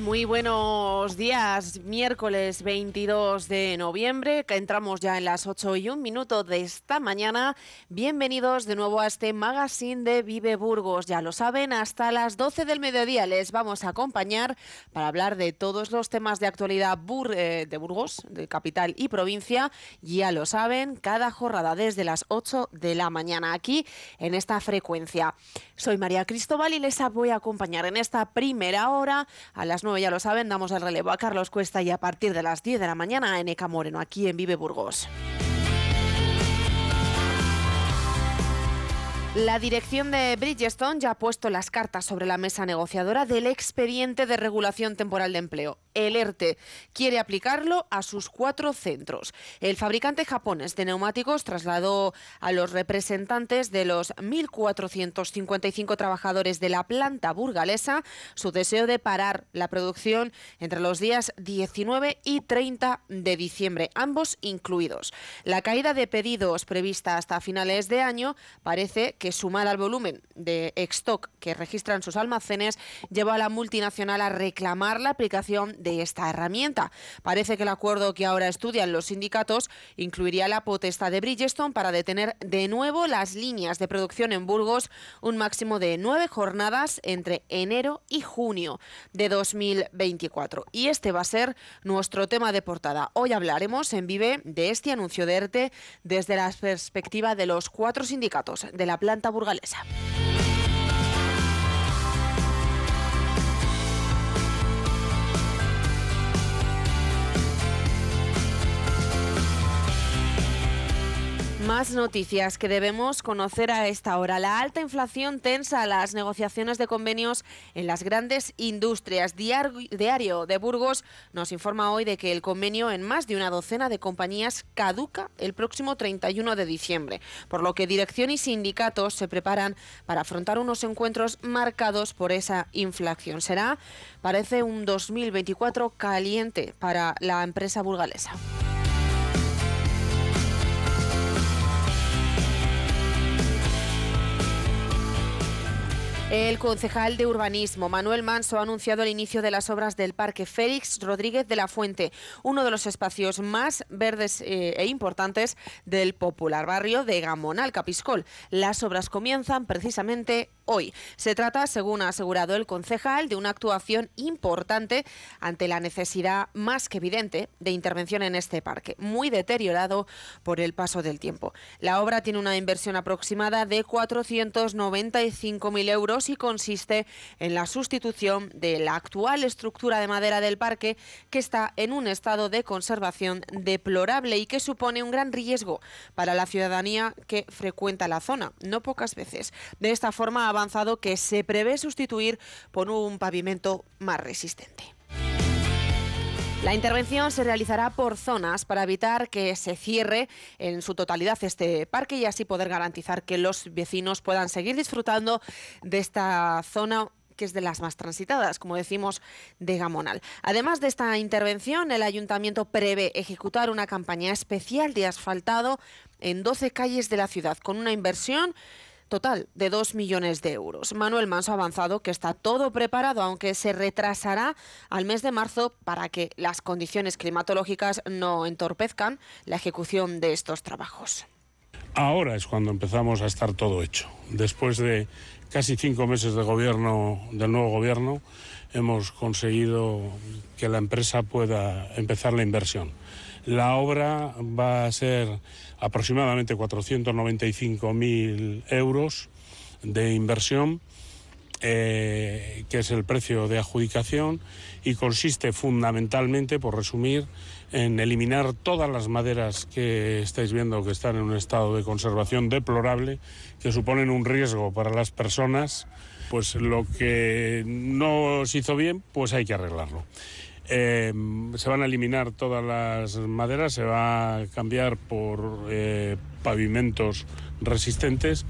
Muy buenos días. Miércoles 22 de noviembre, entramos ya en las 8 y un minuto de esta mañana. Bienvenidos de nuevo a este magazine de Vive Burgos. Ya lo saben, hasta las 12 del mediodía les vamos a acompañar para hablar de todos los temas de actualidad eh, de Burgos, de capital y provincia. Ya lo saben, cada jornada desde las 8 de la mañana aquí en esta frecuencia. Soy María Cristóbal y les voy a acompañar en esta primera hora a las 9 ya lo saben, damos el relevo a Carlos Cuesta y a partir de las 10 de la mañana a Eneca Moreno, aquí en Vive Burgos. La dirección de Bridgestone ya ha puesto las cartas sobre la mesa negociadora del expediente de regulación temporal de empleo el ERTE. Quiere aplicarlo a sus cuatro centros. El fabricante japonés de neumáticos trasladó a los representantes de los 1.455 trabajadores de la planta burgalesa su deseo de parar la producción entre los días 19 y 30 de diciembre, ambos incluidos. La caída de pedidos prevista hasta finales de año parece que sumada al volumen de stock que registran sus almacenes lleva a la multinacional a reclamar la aplicación de esta herramienta. Parece que el acuerdo que ahora estudian los sindicatos incluiría la potestad de Bridgestone para detener de nuevo las líneas de producción en Burgos un máximo de nueve jornadas entre enero y junio de 2024. Y este va a ser nuestro tema de portada. Hoy hablaremos en Vive de este anuncio de ERTE desde la perspectiva de los cuatro sindicatos de la planta burgalesa. Más noticias que debemos conocer a esta hora. La alta inflación tensa las negociaciones de convenios en las grandes industrias. Diario de Burgos nos informa hoy de que el convenio en más de una docena de compañías caduca el próximo 31 de diciembre, por lo que dirección y sindicatos se preparan para afrontar unos encuentros marcados por esa inflación. Será, parece, un 2024 caliente para la empresa burgalesa. El concejal de urbanismo, Manuel Manso, ha anunciado el inicio de las obras del Parque Félix Rodríguez de la Fuente, uno de los espacios más verdes eh, e importantes del popular barrio de Gamonal, Capiscol. Las obras comienzan precisamente hoy. Se trata, según ha asegurado el concejal, de una actuación importante ante la necesidad más que evidente de intervención en este parque, muy deteriorado por el paso del tiempo. La obra tiene una inversión aproximada de 495.000 euros y consiste en la sustitución de la actual estructura de madera del parque que está en un estado de conservación deplorable y que supone un gran riesgo para la ciudadanía que frecuenta la zona, no pocas veces. De esta forma, avanzado que se prevé sustituir por un pavimento más resistente. La intervención se realizará por zonas para evitar que se cierre en su totalidad este parque y así poder garantizar que los vecinos puedan seguir disfrutando de esta zona que es de las más transitadas, como decimos, de Gamonal. Además de esta intervención, el ayuntamiento prevé ejecutar una campaña especial de asfaltado en 12 calles de la ciudad, con una inversión total de 2 millones de euros. Manuel Manso ha avanzado que está todo preparado, aunque se retrasará al mes de marzo para que las condiciones climatológicas no entorpezcan la ejecución de estos trabajos. Ahora es cuando empezamos a estar todo hecho. Después de casi cinco meses de gobierno, del nuevo gobierno, hemos conseguido que la empresa pueda empezar la inversión. La obra va a ser aproximadamente 495.000 euros de inversión eh, que es el precio de adjudicación, y consiste fundamentalmente, por resumir, en eliminar todas las maderas que estáis viendo que están en un estado de conservación deplorable, que suponen un riesgo para las personas, pues lo que no se hizo bien, pues hay que arreglarlo. Eh, se van a eliminar todas las maderas, se va a cambiar por eh, pavimentos resistentes,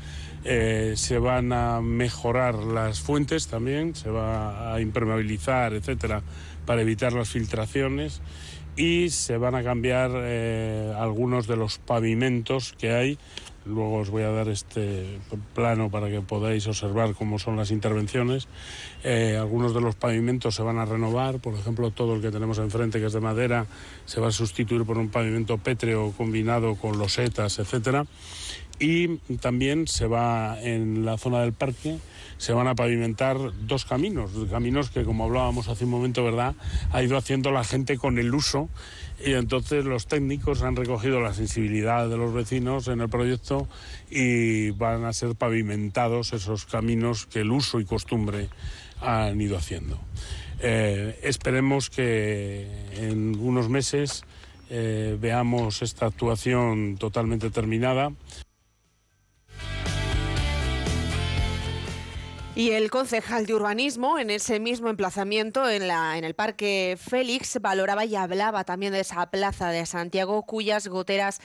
eh, se van a mejorar las fuentes también, se va a impermeabilizar, etcétera, para evitar las filtraciones y se van a cambiar algunos de los pavimentos que hay Luego os voy a dar este plano para que podáis observar cómo son las intervenciones. Eh, algunos de los pavimentos se van a renovar, por ejemplo, todo el que tenemos enfrente, que es de madera, se va a sustituir por un pavimento pétreo combinado con losetas, etcétera. Y también se va en la zona del parque se van a pavimentar dos caminos, caminos que como hablábamos hace un momento, ¿verdad? Ha ido haciendo la gente con el uso y entonces los técnicos han recogido la sensibilidad de los vecinos en el proyecto y van a ser pavimentados esos caminos que el uso y costumbre han ido haciendo. Eh, esperemos que en unos meses eh, veamos esta actuación totalmente terminada. Y el concejal de urbanismo, en ese mismo emplazamiento, en, la, en el Parque Félix, valoraba y hablaba también de esa plaza de Santiago, cuyas goteras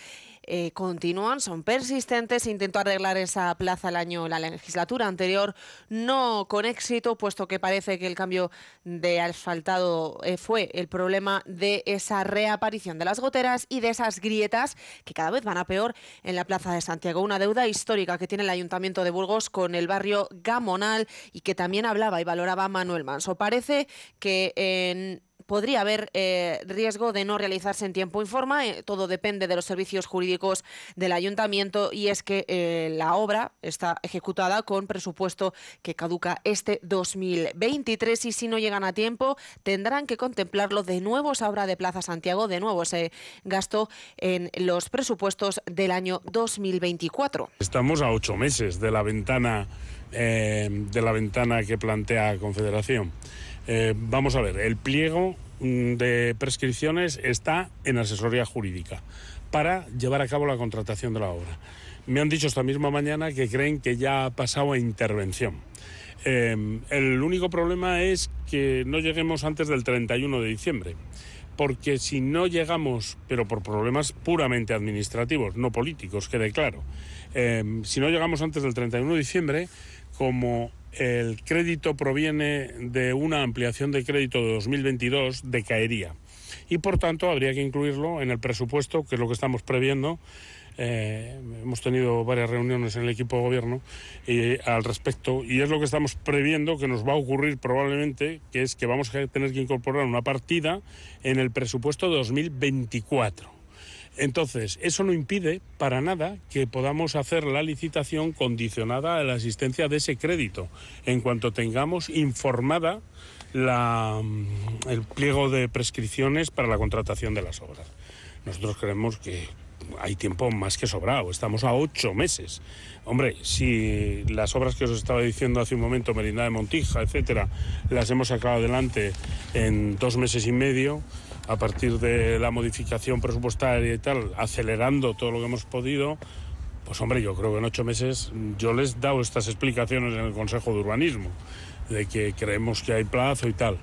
eh, continúan, son persistentes. Intentó arreglar esa plaza el año, la legislatura anterior, no con éxito, puesto que parece que el cambio de asfaltado eh, fue el problema de esa reaparición de las goteras y de esas grietas que cada vez van a peor en la plaza de Santiago. Una deuda histórica que tiene el Ayuntamiento de Burgos con el barrio Gamonal y que también hablaba y valoraba Manuel Manso. Parece que en podría haber eh, riesgo de no realizarse en tiempo y forma. Eh, todo depende de los servicios jurídicos del ayuntamiento y es que eh, la obra está ejecutada con presupuesto que caduca este 2023 y si no llegan a tiempo tendrán que contemplarlo de nuevo esa obra de Plaza Santiago, de nuevo ese gasto en los presupuestos del año 2024. Estamos a ocho meses de la ventana de la ventana que plantea Confederación. Eh, vamos a ver, el pliego mm, de prescripciones está en asesoría jurídica para llevar a cabo la contratación de la obra. Me han dicho esta misma mañana que creen que ya ha pasado a intervención. Eh, el único problema es que no lleguemos antes del 31 de diciembre, porque si no llegamos, pero por problemas puramente administrativos, no políticos, quede claro, eh, si no llegamos antes del 31 de diciembre, como el crédito proviene de una ampliación de crédito de 2022, decaería. Y por tanto habría que incluirlo en el presupuesto, que es lo que estamos previendo. Eh, hemos tenido varias reuniones en el equipo de gobierno eh, al respecto y es lo que estamos previendo que nos va a ocurrir probablemente, que es que vamos a tener que incorporar una partida en el presupuesto 2024. Entonces, eso no impide para nada que podamos hacer la licitación condicionada a la existencia de ese crédito, en cuanto tengamos informada mm, el pliego de prescripciones para la contratación de las obras. Nosotros creemos que hay tiempo más que sobrado, estamos a ocho meses. Hombre, si las obras que os estaba diciendo hace un momento, Merindad de Montija, etcétera, las hemos sacado adelante en dos meses y medio, a partir de la modificación presupuestaria y tal, acelerando todo lo que hemos podido, pues hombre, yo creo que en ocho meses yo les he dado estas explicaciones en el Consejo de Urbanismo, de que creemos que hay plazo y tal,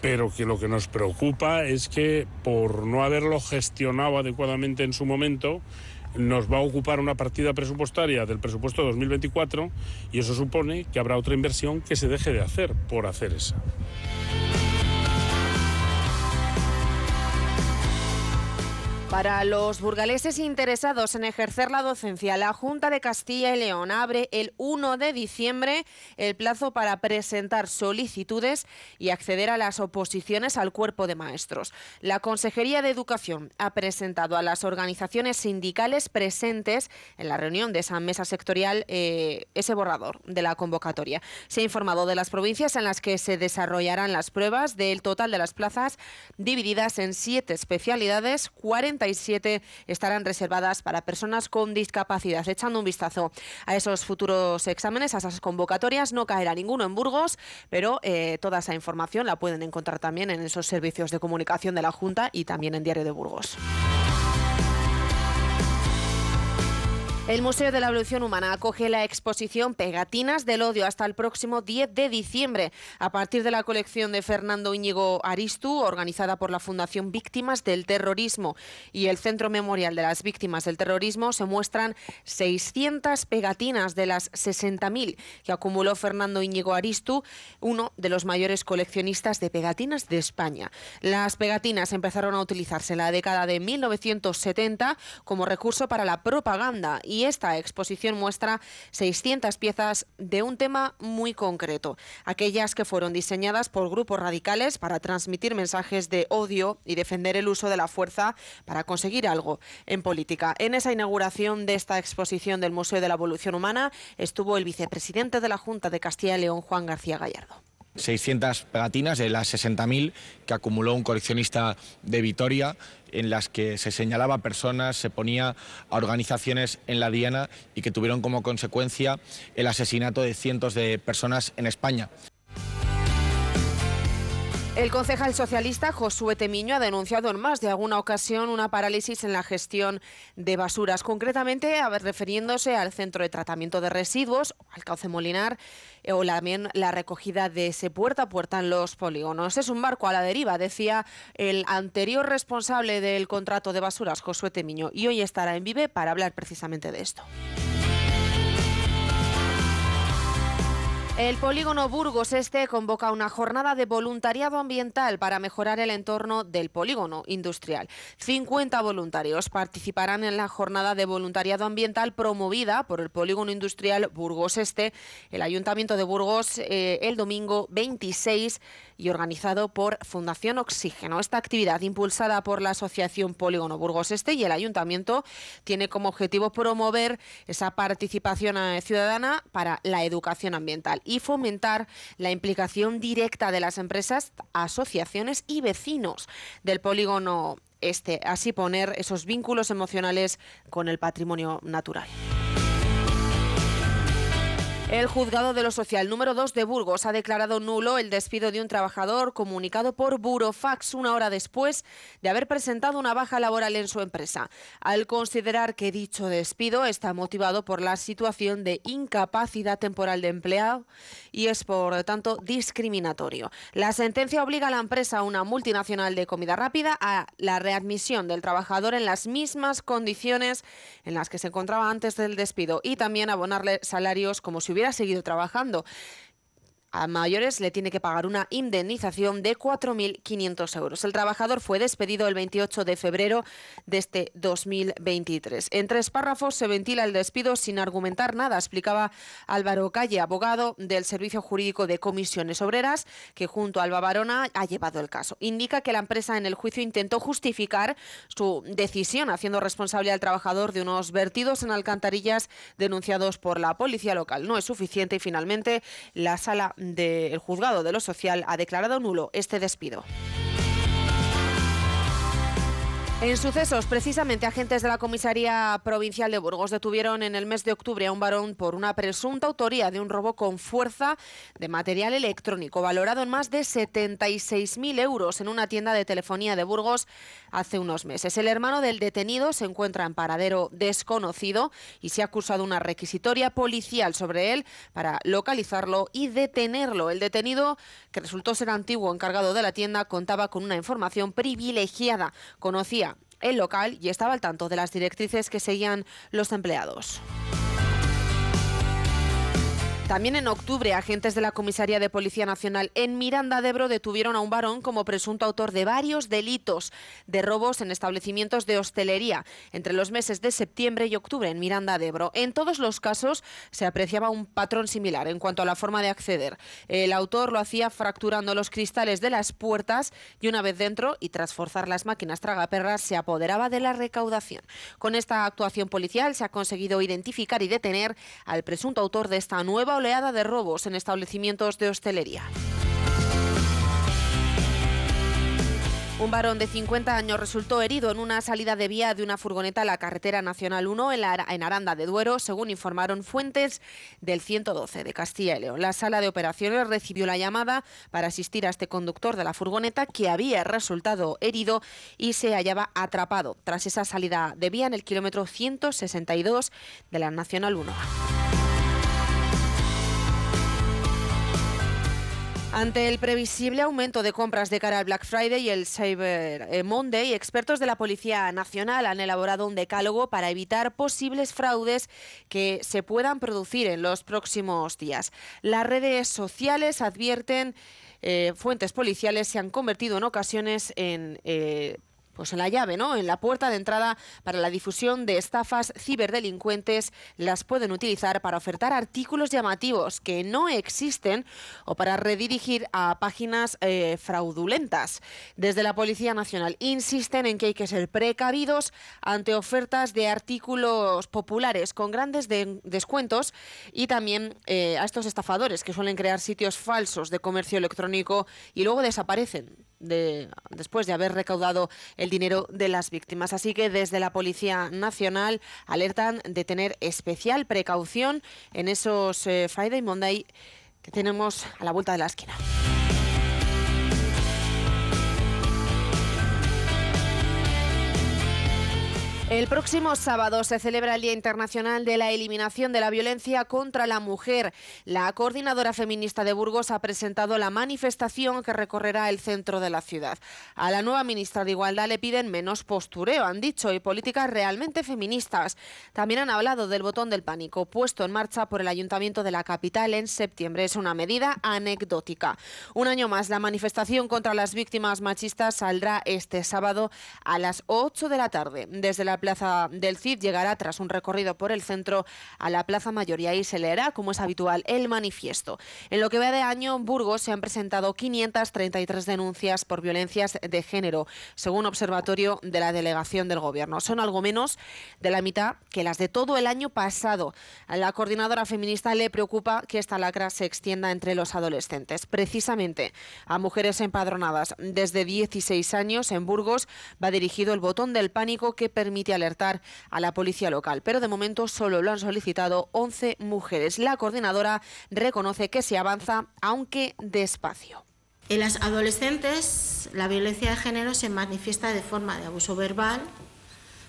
pero que lo que nos preocupa es que por no haberlo gestionado adecuadamente en su momento, nos va a ocupar una partida presupuestaria del presupuesto 2024 y eso supone que habrá otra inversión que se deje de hacer por hacer esa. Para los burgaleses interesados en ejercer la docencia, la Junta de Castilla y León abre el 1 de diciembre el plazo para presentar solicitudes y acceder a las oposiciones al cuerpo de maestros. La Consejería de Educación ha presentado a las organizaciones sindicales presentes en la reunión de esa mesa sectorial eh, ese borrador de la convocatoria. Se ha informado de las provincias en las que se desarrollarán las pruebas del total de las plazas divididas en siete especialidades, 40 67 estarán reservadas para personas con discapacidad. Echando un vistazo a esos futuros exámenes, a esas convocatorias, no caerá ninguno en Burgos, pero eh, toda esa información la pueden encontrar también en esos servicios de comunicación de la Junta y también en Diario de Burgos. El Museo de la Evolución Humana acoge la exposición Pegatinas del Odio hasta el próximo 10 de diciembre, a partir de la colección de Fernando Íñigo Aristu, organizada por la Fundación Víctimas del Terrorismo y el Centro Memorial de las Víctimas del Terrorismo. Se muestran 600 pegatinas de las 60.000 que acumuló Fernando Íñigo Aristu, uno de los mayores coleccionistas de pegatinas de España. Las pegatinas empezaron a utilizarse en la década de 1970 como recurso para la propaganda y y esta exposición muestra 600 piezas de un tema muy concreto, aquellas que fueron diseñadas por grupos radicales para transmitir mensajes de odio y defender el uso de la fuerza para conseguir algo en política. En esa inauguración de esta exposición del Museo de la Evolución Humana estuvo el vicepresidente de la Junta de Castilla y León, Juan García Gallardo. 600 pegatinas de las 60.000 que acumuló un coleccionista de Vitoria en las que se señalaba personas, se ponía a organizaciones en la diana y que tuvieron como consecuencia el asesinato de cientos de personas en España. El concejal socialista Josué Temiño ha denunciado en más de alguna ocasión una parálisis en la gestión de basuras, concretamente refiriéndose al centro de tratamiento de residuos, al cauce molinar eh, o también la recogida de ese puerta a puerta en los polígonos. Es un barco a la deriva, decía el anterior responsable del contrato de basuras, Josué Temiño, y hoy estará en Vive para hablar precisamente de esto. El polígono Burgos Este convoca una jornada de voluntariado ambiental para mejorar el entorno del polígono industrial. 50 voluntarios participarán en la jornada de voluntariado ambiental promovida por el polígono industrial Burgos Este, el Ayuntamiento de Burgos, eh, el domingo 26 y organizado por Fundación Oxígeno. Esta actividad, impulsada por la Asociación Polígono Burgos Este y el Ayuntamiento, tiene como objetivo promover esa participación eh, ciudadana para la educación ambiental y fomentar la implicación directa de las empresas, asociaciones y vecinos del polígono este, así poner esos vínculos emocionales con el patrimonio natural. El juzgado de lo social número 2 de Burgos ha declarado nulo el despido de un trabajador comunicado por Burofax una hora después de haber presentado una baja laboral en su empresa, al considerar que dicho despido está motivado por la situación de incapacidad temporal de empleado y es por tanto discriminatorio. La sentencia obliga a la empresa, una multinacional de comida rápida, a la readmisión del trabajador en las mismas condiciones en las que se encontraba antes del despido y también abonarle salarios como si hubiera hubiera seguido trabajando a mayores le tiene que pagar una indemnización de 4.500 euros. El trabajador fue despedido el 28 de febrero de este 2023. En tres párrafos se ventila el despido sin argumentar nada, explicaba Álvaro Calle, abogado del Servicio Jurídico de Comisiones Obreras, que junto a Alba Barona ha llevado el caso. Indica que la empresa en el juicio intentó justificar su decisión haciendo responsable al trabajador de unos vertidos en alcantarillas denunciados por la policía local. No es suficiente y finalmente la sala del juzgado de lo social ha declarado nulo este despido. En sucesos, precisamente agentes de la Comisaría Provincial de Burgos detuvieron en el mes de octubre a un varón por una presunta autoría de un robo con fuerza de material electrónico valorado en más de 76.000 euros en una tienda de telefonía de Burgos hace unos meses. El hermano del detenido se encuentra en paradero desconocido y se ha acusado una requisitoria policial sobre él para localizarlo y detenerlo. El detenido, que resultó ser antiguo encargado de la tienda, contaba con una información privilegiada. Conocía el local y estaba al tanto de las directrices que seguían los empleados. También en octubre, agentes de la Comisaría de Policía Nacional en Miranda de Ebro detuvieron a un varón como presunto autor de varios delitos de robos en establecimientos de hostelería entre los meses de septiembre y octubre en Miranda de Ebro. En todos los casos se apreciaba un patrón similar en cuanto a la forma de acceder. El autor lo hacía fracturando los cristales de las puertas y una vez dentro y tras forzar las máquinas tragaperras se apoderaba de la recaudación. Con esta actuación policial se ha conseguido identificar y detener al presunto autor de esta nueva oleada de robos en establecimientos de hostelería. Un varón de 50 años resultó herido en una salida de vía de una furgoneta a la carretera nacional 1 en, en, Aranda de Duero, según informaron fuentes del 112 de Castilla y León. La sala de operaciones recibió la llamada para asistir a este conductor de la furgoneta que había resultado herido y se hallaba atrapado tras esa salida de vía en el kilómetro 162 de la Nacional 1. Ante el previsible aumento de compras de cara al Black Friday y el Cyber eh, Monday, expertos de la Policía Nacional han elaborado un decálogo para evitar posibles fraudes que se puedan producir en los próximos días. Las redes sociales advierten eh, fuentes policiales se han convertido en ocasiones en eh, pues en la llave, ¿no? En la puerta de entrada para la difusión de estafas ciberdelincuentes las pueden utilizar para ofertar artículos llamativos que no existen o para redirigir a páginas eh, fraudulentas. Desde la Policía Nacional insisten en que hay que ser precavidos ante ofertas de artículos populares con grandes descuentos y también eh, a estos estafadores que suelen crear sitios falsos de comercio electrónico y luego desaparecen después de haber recaudado el dinero de las víctimas. Así que desde la Policía Nacional alertan de tener especial precaución en esos eh, Friday Monday que tenemos a la vuelta de la esquina. El próximo sábado se celebra el Día Internacional de la Eliminación de la Violencia contra la Mujer. La coordinadora feminista de Burgos ha presentado la manifestación que recorrerá el centro de la ciudad. A la nueva ministra de Igualdad le piden menos postureo, han dicho, y políticas realmente feministas. También han hablado del botón del pánico puesto en marcha por el Ayuntamiento de la capital en septiembre. Es una medida anecdótica. Un año más, la manifestación contra las víctimas machistas saldrá este sábado a las 8 de la tarde desde la Plaza del Cid llegará tras un recorrido por el centro a la Plaza Mayor y ahí se leerá, como es habitual, el manifiesto. En lo que va de año, en Burgos se han presentado 533 denuncias por violencias de género, según Observatorio de la Delegación del Gobierno. Son algo menos de la mitad que las de todo el año pasado. A la coordinadora feminista le preocupa que esta lacra se extienda entre los adolescentes. Precisamente a mujeres empadronadas desde 16 años en Burgos va dirigido el botón del pánico que permite alertar a la policía local, pero de momento solo lo han solicitado 11 mujeres. La coordinadora reconoce que se avanza, aunque despacio. En las adolescentes, la violencia de género se manifiesta de forma de abuso verbal,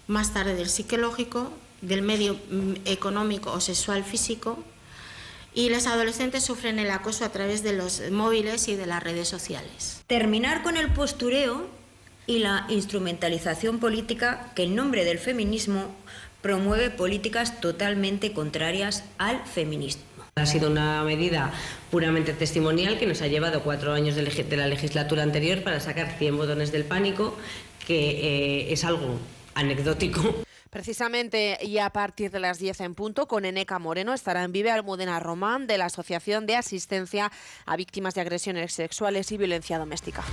más tarde del psicológico, del medio mm, económico o sexual físico, y las adolescentes sufren el acoso a través de los móviles y de las redes sociales. Terminar con el postureo y la instrumentalización política que en nombre del feminismo promueve políticas totalmente contrarias al feminismo. Ha sido una medida puramente testimonial que nos ha llevado cuatro años de, la legislatura anterior para sacar 100 botones del pánico, que eh, es algo anecdótico. Precisamente y a partir de las 10 en punto, con Eneca Moreno estará en Vive Almudena Román de la Asociación de Asistencia a Víctimas de Agresiones Sexuales y Violencia Doméstica.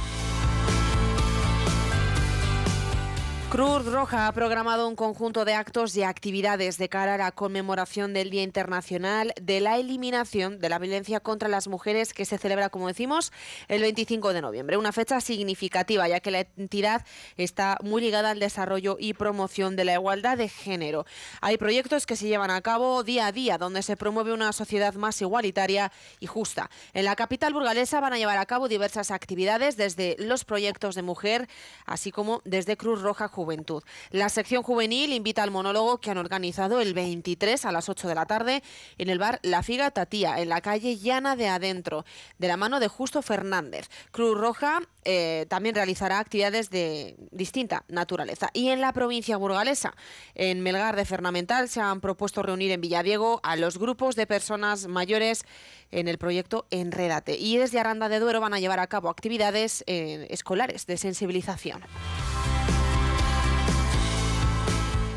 Cruz Roja ha programado un conjunto de actos y actividades de cara a la conmemoración del Día Internacional de la Eliminación de la Violencia contra las Mujeres que se celebra, como decimos, el 25 de noviembre. Una fecha significativa ya que la entidad está muy ligada al desarrollo y promoción de la igualdad de género. Hay proyectos que se llevan a cabo día a día donde se promueve una sociedad más igualitaria y justa. En la capital burgalesa van a llevar a cabo diversas actividades desde los proyectos de mujer, así como desde Cruz Roja Juventud. La sección juvenil invita al monólogo que han organizado el 23 a las 8 de la tarde en el bar La Figa Tatía, en la calle Llana de Adentro, de la mano de Justo Fernández. Cruz Roja eh, también realizará actividades de distinta naturaleza. Y en la provincia burgalesa, en Melgar de Fernamental, se han propuesto reunir en Villadiego a los grupos de personas mayores en el proyecto Enrédate. Y desde Aranda de Duero van a llevar a cabo actividades eh, escolares de sensibilización.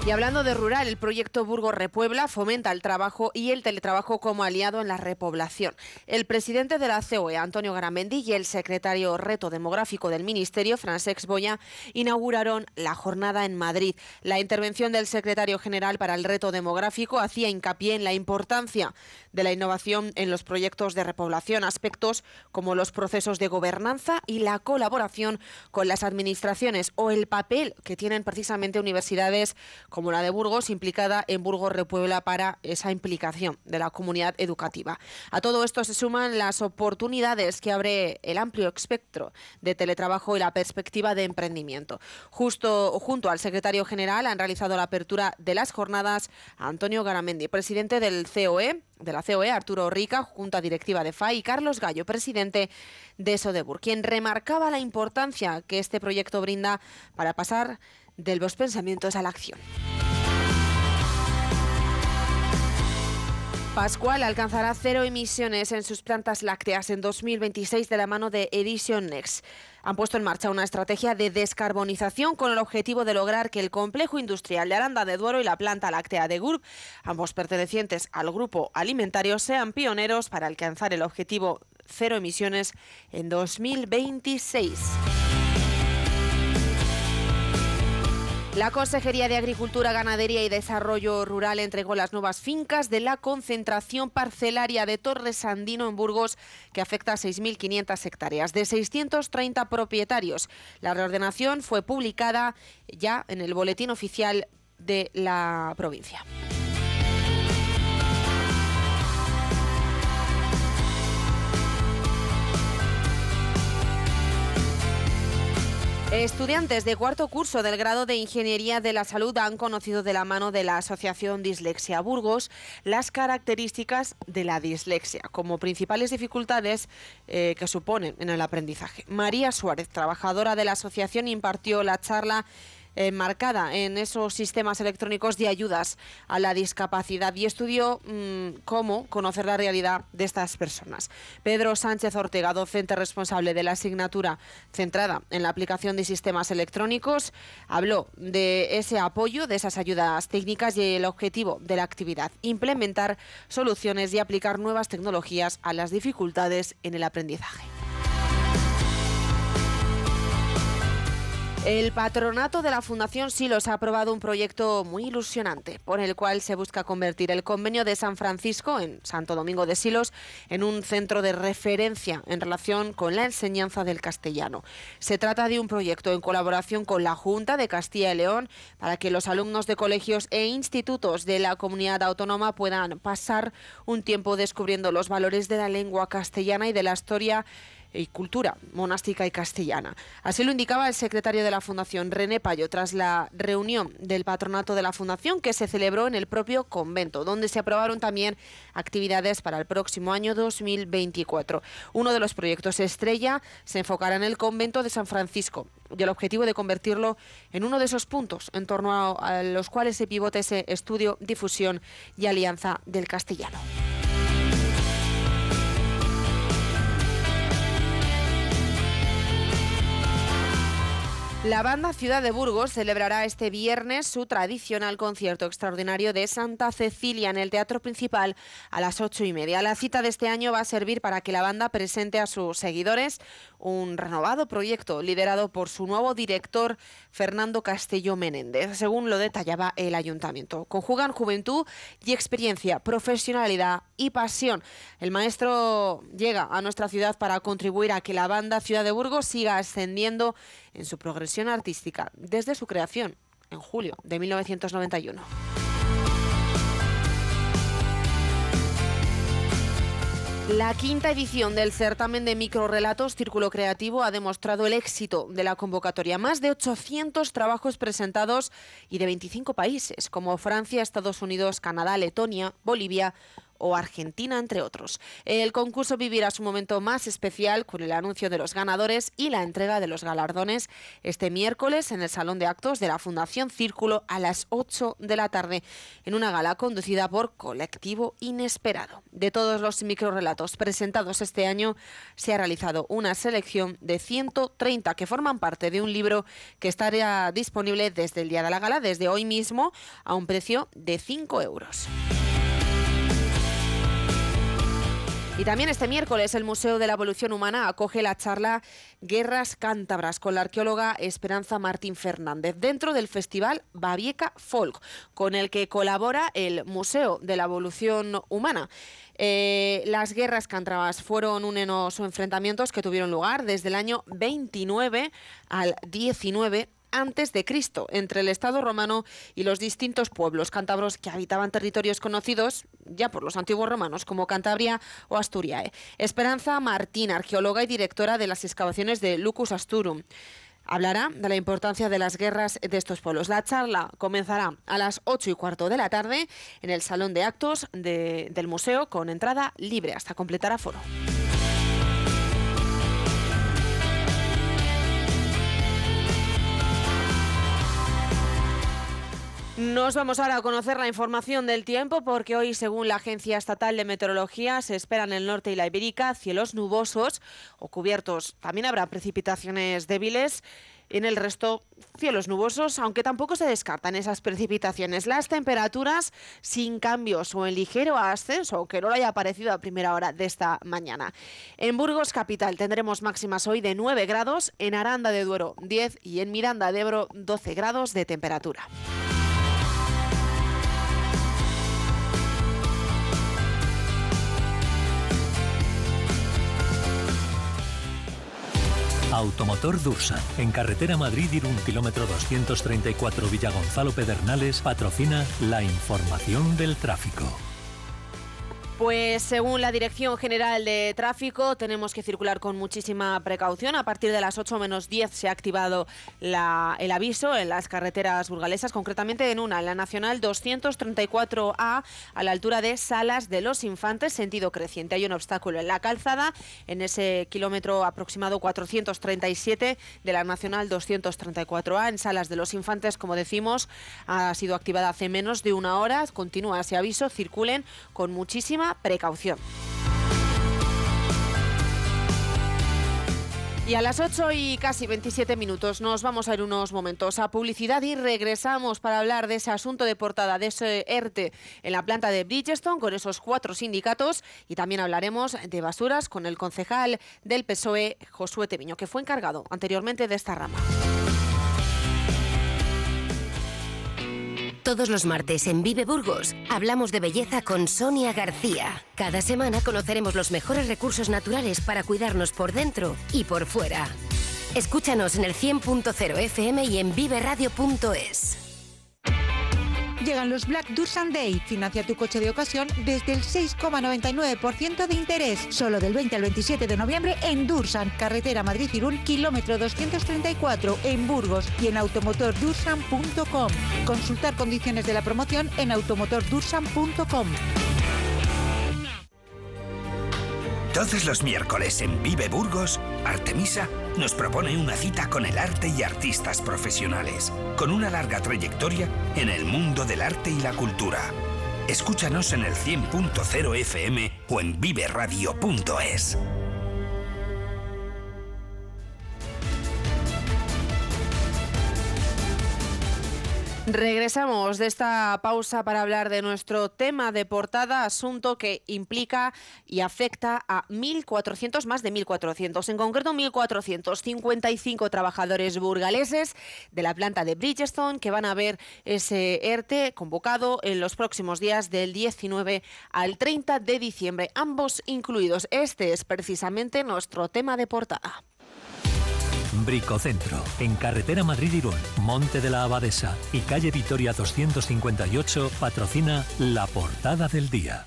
Y hablando de rural, el proyecto Burgos Repuebla fomenta el trabajo y el teletrabajo como aliado en la repoblación. El presidente de la COE, Antonio Garamendi, y el secretario Reto Demográfico del Ministerio, Francesc Boya, inauguraron la jornada en Madrid. La intervención del secretario general para el Reto Demográfico hacía hincapié en la importancia de la innovación en los proyectos de repoblación, aspectos como los procesos de gobernanza y la colaboración con las administraciones o el papel que tienen precisamente universidades como la de Burgos, implicada en Burgos Repuebla para esa implicación de la comunidad educativa. A todo esto se suman las oportunidades que abre el amplio espectro de teletrabajo y la perspectiva de emprendimiento. Justo junto al secretario general han realizado la apertura de las jornadas Antonio Garamendi, presidente del COE, de la COE, Arturo Rica, Junta Directiva de FAI, y Carlos Gallo, presidente de Sodebur, quien remarcaba la importancia que este proyecto brinda para pasar de los pensamientos a la acción. Pascual alcanzará cero emisiones en sus plantas lácteas en 2026 de la mano de Edition Next. Han puesto en marcha una estrategia de descarbonización con el objetivo de lograr que el complejo industrial de Aranda de Duero y la planta láctea de GURB, ambos pertenecientes al grupo alimentario, sean pioneros para alcanzar el objetivo cero emisiones en 2026. La Consejería de Agricultura, Ganadería y Desarrollo Rural entregó las nuevas fincas de la concentración parcelaria de Torres Sandino en Burgos, que afecta a 6.500 hectáreas de 630 propietarios. La reordenación fue publicada ya en el boletín oficial de la provincia. Estudiantes de cuarto curso del grado de Ingeniería de la Salud han conocido de la mano de la Asociación Dislexia Burgos las características de la dislexia como principales dificultades eh, que suponen en el aprendizaje. María Suárez, trabajadora de la asociación, impartió la charla enmarcada en esos sistemas electrónicos de ayudas a la discapacidad y estudió mm, cómo conocer la realidad de estas personas. Pedro Sánchez Ortega, docente responsable de la asignatura centrada en la aplicación de sistemas electrónicos, habló de ese apoyo, de esas ayudas técnicas y el objetivo de la actividad, implementar soluciones y aplicar nuevas tecnologías a las dificultades en el aprendizaje. El patronato de la Fundación Silos ha aprobado un proyecto muy ilusionante, por el cual se busca convertir el convenio de San Francisco en Santo Domingo de Silos en un centro de referencia en relación con la enseñanza del castellano. Se trata de un proyecto en colaboración con la Junta de Castilla y León para que los alumnos de colegios e institutos de la comunidad autónoma puedan pasar un tiempo descubriendo los valores de la lengua castellana y de la historia y cultura monástica y castellana. Así lo indicaba el secretario de la Fundación, René Payo, tras la reunión del patronato de la Fundación que se celebró en el propio convento, donde se aprobaron también actividades para el próximo año 2024. Uno de los proyectos estrella se enfocará en el convento de San Francisco y el objetivo de convertirlo en uno de esos puntos en torno a, los cuales se pivote ese estudio, difusión y alianza del castellano. La banda Ciudad de Burgos celebrará este viernes su tradicional concierto extraordinario de Santa Cecilia en el Teatro Principal a las ocho y media. La cita de este año va a servir para que la banda presente a sus seguidores un renovado proyecto liderado por su nuevo director Fernando Castelló Menéndez, según lo detallaba el ayuntamiento. Conjugan juventud y experiencia, profesionalidad y pasión. El maestro llega a nuestra ciudad para contribuir a que la banda Ciudad de Burgos siga ascendiendo en su progresión artística desde su creación en julio de 1991. La quinta edición del certamen de microrelatos Círculo Creativo ha demostrado el éxito de la convocatoria. Más de 800 trabajos presentados y de 25 países como Francia, Estados Unidos, Canadá, Letonia, Bolivia o Argentina, entre otros. El concurso vivirá su momento más especial con el anuncio de los ganadores y la entrega de los galardones este miércoles en el Salón de Actos de la Fundación Círculo a las 8 de la tarde, en una gala conducida por Colectivo Inesperado. De todos los microrelatos presentados este año, se ha realizado una selección de 130 que forman parte de un libro que estará disponible desde el día de la gala, desde hoy mismo, a un precio de 5 euros. Y también este miércoles el Museo de la Evolución Humana acoge la charla Guerras Cántabras con la arqueóloga Esperanza Martín Fernández dentro del festival Babieca Folk, con el que colabora el Museo de la Evolución Humana. Eh, las guerras cántabras fueron unos enfrentamientos que tuvieron lugar desde el año 29 al 19 antes de Cristo entre el Estado romano y los distintos pueblos cántabros que habitaban territorios conocidos ya por los antiguos romanos como Cantabria o Asturiae. Esperanza Martín, arqueóloga y directora de las excavaciones de Lucus Asturum. Hablará de la importancia de las guerras de estos pueblos. La charla comenzará a las 8 y cuarto de la tarde en el Salón de Actos del Museo con entrada libre hasta completar aforo. Nos vamos ahora a conocer la información del tiempo porque hoy, según la Agencia Estatal de Meteorología, se esperan en el norte y la Ibérica cielos nubosos o cubiertos. También habrá precipitaciones débiles. En el resto, cielos nubosos, aunque tampoco se descartan esas precipitaciones. Las temperaturas sin cambios o en ligero ascenso, que no lo haya aparecido a primera hora de esta mañana. En Burgos Capital tendremos máximas hoy de 9 grados, en Aranda de Duero 10 y en Miranda de Ebro 12 grados de temperatura. Automotor Dursa, en carretera Madrid-Irún, kilómetro 234 Villagonzalo Pedernales, patrocina la información del tráfico. Pues según la Dirección General de Tráfico tenemos que circular con muchísima precaución. A partir de las 8 menos 10 se ha activado el aviso en las carreteras burgalesas, concretamente en una, en la Nacional 234A, a la altura de Salas de los Infantes, sentido creciente. Hay un obstáculo en la calzada, en ese kilómetro aproximado 437 de la Nacional 234A, en Salas de los Infantes, como decimos, ha sido activada hace menos de una hora. Continúa ese aviso, circulen con muchísima precaución. Y a las 8 y casi 27 minutos nos vamos a ir unos momentos a publicidad y regresamos para hablar de ese asunto de portada, de ese ERTE en la planta de Bridgestone con esos cuatro sindicatos y también hablaremos de basuras con el concejal del PSOE, Josué Teviño, que fue encargado anteriormente de esta rama. Todos los martes en Vive Burgos hablamos de belleza con Sonia García. Cada semana conoceremos los mejores recursos naturales para cuidarnos por dentro y por fuera. Escúchanos en el 100.0 FM y en viveradio.es. Llegan los Black Dursan Day. Financia tu coche de ocasión desde el 6,99% de interés. Solo del 20 al 27 de noviembre en Dursan, carretera Madrid-Irún, kilómetro 234, en Burgos y en automotordursan.com. Consultar condiciones de la promoción en automotordursan.com. Todos los miércoles en Vive Burgos, Artemisa nos propone una cita con el arte y artistas profesionales, con una larga trayectoria en el mundo del arte y la cultura. Escúchanos en el 100.0 FM o en viveradio.es. Regresamos de esta pausa para hablar de nuestro tema de portada, asunto que implica y afecta a 1.400, más de 1.400, en concreto 1.455 trabajadores burgaleses de la planta de Bridgestone que van a ver ese ERTE convocado en los próximos días del 19 al 30 de diciembre, ambos incluidos. Este es precisamente nuestro tema de portada. Bricocentro, en carretera Madrid-Irún, Monte de la Abadesa y calle Vitoria 258, patrocina la portada del día.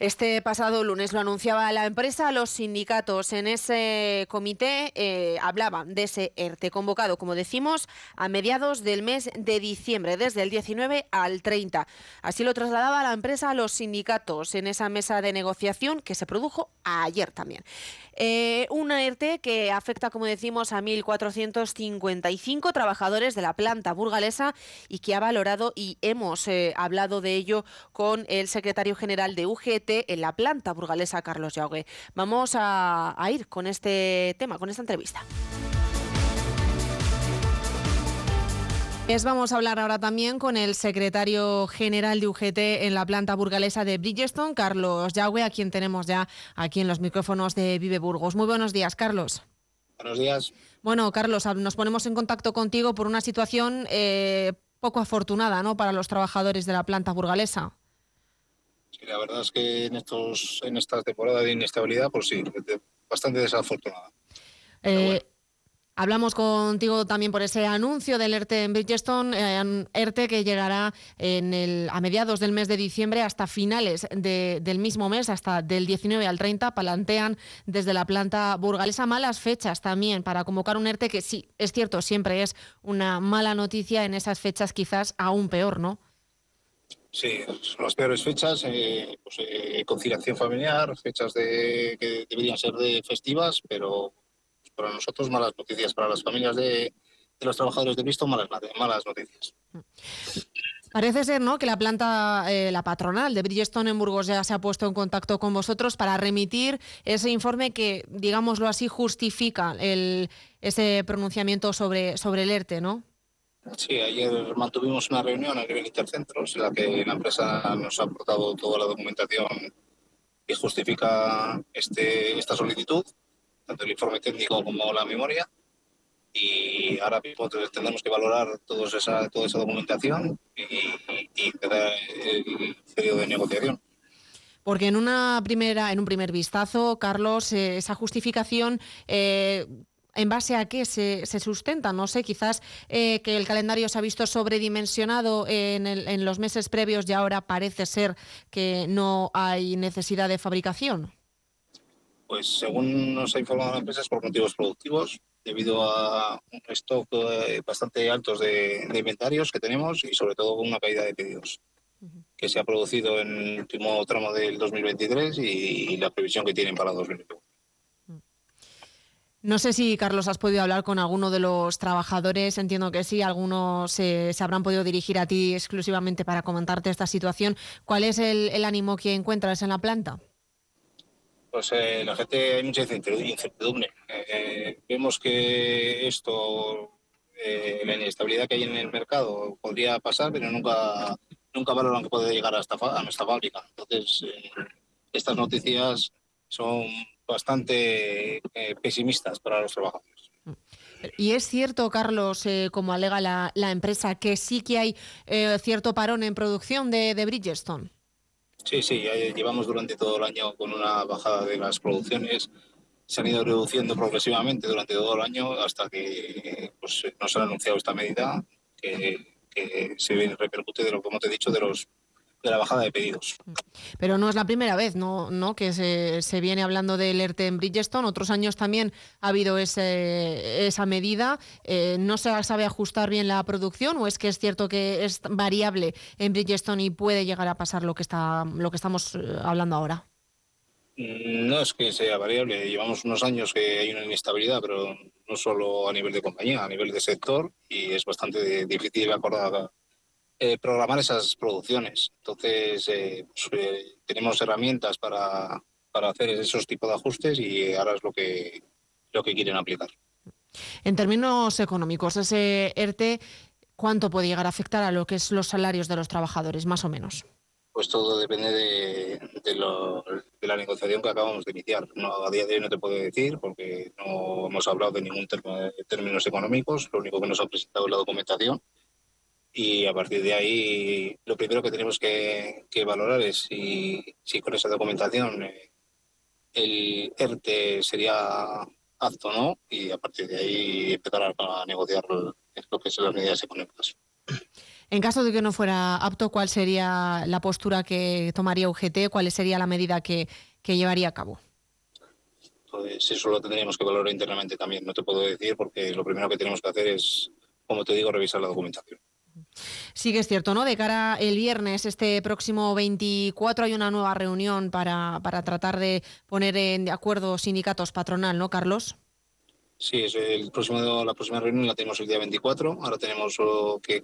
Este pasado lunes lo anunciaba la empresa, los sindicatos en ese comité eh, hablaban de ese ERTE convocado, como decimos, a mediados del mes de diciembre, desde el 19 al 30. Así lo trasladaba la empresa a los sindicatos en esa mesa de negociación que se produjo ayer también. Eh, un ERTE que afecta, como decimos, a 1.455 trabajadores de la planta burgalesa y que ha valorado y hemos eh, hablado de ello con el secretario general de UGT en la planta burgalesa, Carlos Yaugue. Vamos a, a ir con este tema, con esta entrevista. Vamos a hablar ahora también con el secretario general de UGT en la planta burgalesa de Bridgestone, Carlos Yagüe, a quien tenemos ya aquí en los micrófonos de Vive Burgos. Muy buenos días, Carlos. Buenos días. Bueno, Carlos, nos ponemos en contacto contigo por una situación eh, poco afortunada ¿no? para los trabajadores de la planta burgalesa. Sí, la verdad es que en, estos, en esta temporada de inestabilidad, pues sí, bastante desafortunada. Eh, Hablamos contigo también por ese anuncio del ERTE en Bridgestone, eh, ERTE que llegará en el, a mediados del mes de diciembre hasta finales del mismo mes, hasta del 19 al 30, plantean desde la planta burgalesa malas fechas también para convocar un ERTE que sí, es cierto, siempre es una mala noticia en esas fechas quizás aún peor, ¿no? Sí, son las peores fechas, eh, pues, eh, conciliación familiar, fechas de, que deberían ser de festivas, pero para nosotros malas noticias, para las familias de, los trabajadores de Visto malas, malas noticias. Parece ser, ¿no?, que la planta, eh, la patronal de Bridgestone en Burgos ya se ha puesto en contacto con vosotros para remitir ese informe que, digámoslo así, justifica el, ese pronunciamiento sobre, sobre el ERTE, ¿no? Sí, ayer mantuvimos una reunión a nivel intercentros en la que la empresa nos ha aportado toda la documentación que justifica este, esta solicitud tanto el informe técnico como la memoria. Y ahora tendremos que valorar toda esa, toda esa documentación y, empezar el periodo de negociación. Porque en una primera, en un primer vistazo, Carlos, eh, esa justificación eh, ¿En base a qué se, sustenta? No sé, quizás eh, que el calendario se ha visto sobredimensionado en, en, los meses previos y ahora parece ser que no hay necesidad de fabricación. Pues según nos ha informado la empresa es por motivos productivos, debido a un stock eh, bastante altos de, inventarios que tenemos y sobre todo una caída de pedidos que se ha producido en el último tramo del 2023 y, la previsión que tienen para 2021. No sé si, Carlos, has podido hablar con alguno de los trabajadores. Entiendo que sí, algunos se habrán podido dirigir a ti exclusivamente para comentarte esta situación. ¿Cuál es el ánimo que encuentras en la planta? Pues eh, la gente hay mucha incertidumbre. Eh, vemos que esto, eh, la inestabilidad que hay en el mercado podría pasar, pero nunca, nunca valoran que puede llegar a nuestra fábrica. Entonces, estas noticias son bastante pesimistas para los trabajadores. Y es cierto, Carlos, como alega la, empresa, que sí que hay cierto parón en producción de Bridgestone. Sí, sí, llevamos durante todo el año con una bajada de las producciones. Se han ido reduciendo progresivamente durante todo el año hasta que pues, nos han anunciado esta medida que, que se repercute de lo que hemos dicho de los de la bajada de pedidos. Pero no es la primera vez ¿no? ¿no? que se, se viene hablando del ERTE en Bridgestone. Otros años también ha habido ese, esa medida. Eh, ¿No se sabe ajustar bien la producción o es que es cierto que es variable en Bridgestone y puede llegar a pasar lo que, está, lo que estamos eh, hablando ahora? Mm, no es que sea variable. Llevamos unos años que hay una inestabilidad, pero no solo a nivel de compañía, a nivel de sector y es bastante difícil acordar eh, programar esas producciones. Entonces, eh, pues, eh, tenemos herramientas para, para, hacer esos tipos de ajustes y ahora es lo que, lo que quieren aplicar. En términos económicos, ese ERTE, ¿cuánto puede llegar a afectar a lo que es los salarios de los trabajadores, más o menos? Pues todo depende de, de, lo, de la negociación que acabamos de iniciar. No, a día de hoy no te puedo decir porque no hemos hablado de ningún términos económicos, lo único que nos ha presentado es la documentación y a partir de ahí lo primero que tenemos que, valorar es si, si, con esa documentación eh, el ERTE sería apto o no y a partir de ahí empezar a negociar lo que son las medidas económicas. En caso de que no fuera apto, ¿cuál sería la postura que tomaría UGT? ¿Cuál sería la medida que, que llevaría a cabo? Pues eso lo tendríamos que valorar internamente también. No te puedo decir porque lo primero que tenemos que hacer es, como te digo, revisar la documentación. Sí que es cierto, ¿no? De cara el viernes, este próximo 24, hay una nueva reunión para, para tratar de poner en de acuerdo sindicatos patronal, ¿no, Carlos? Sí, es el próximo, la próxima reunión la tenemos el día 24. Ahora tenemos que,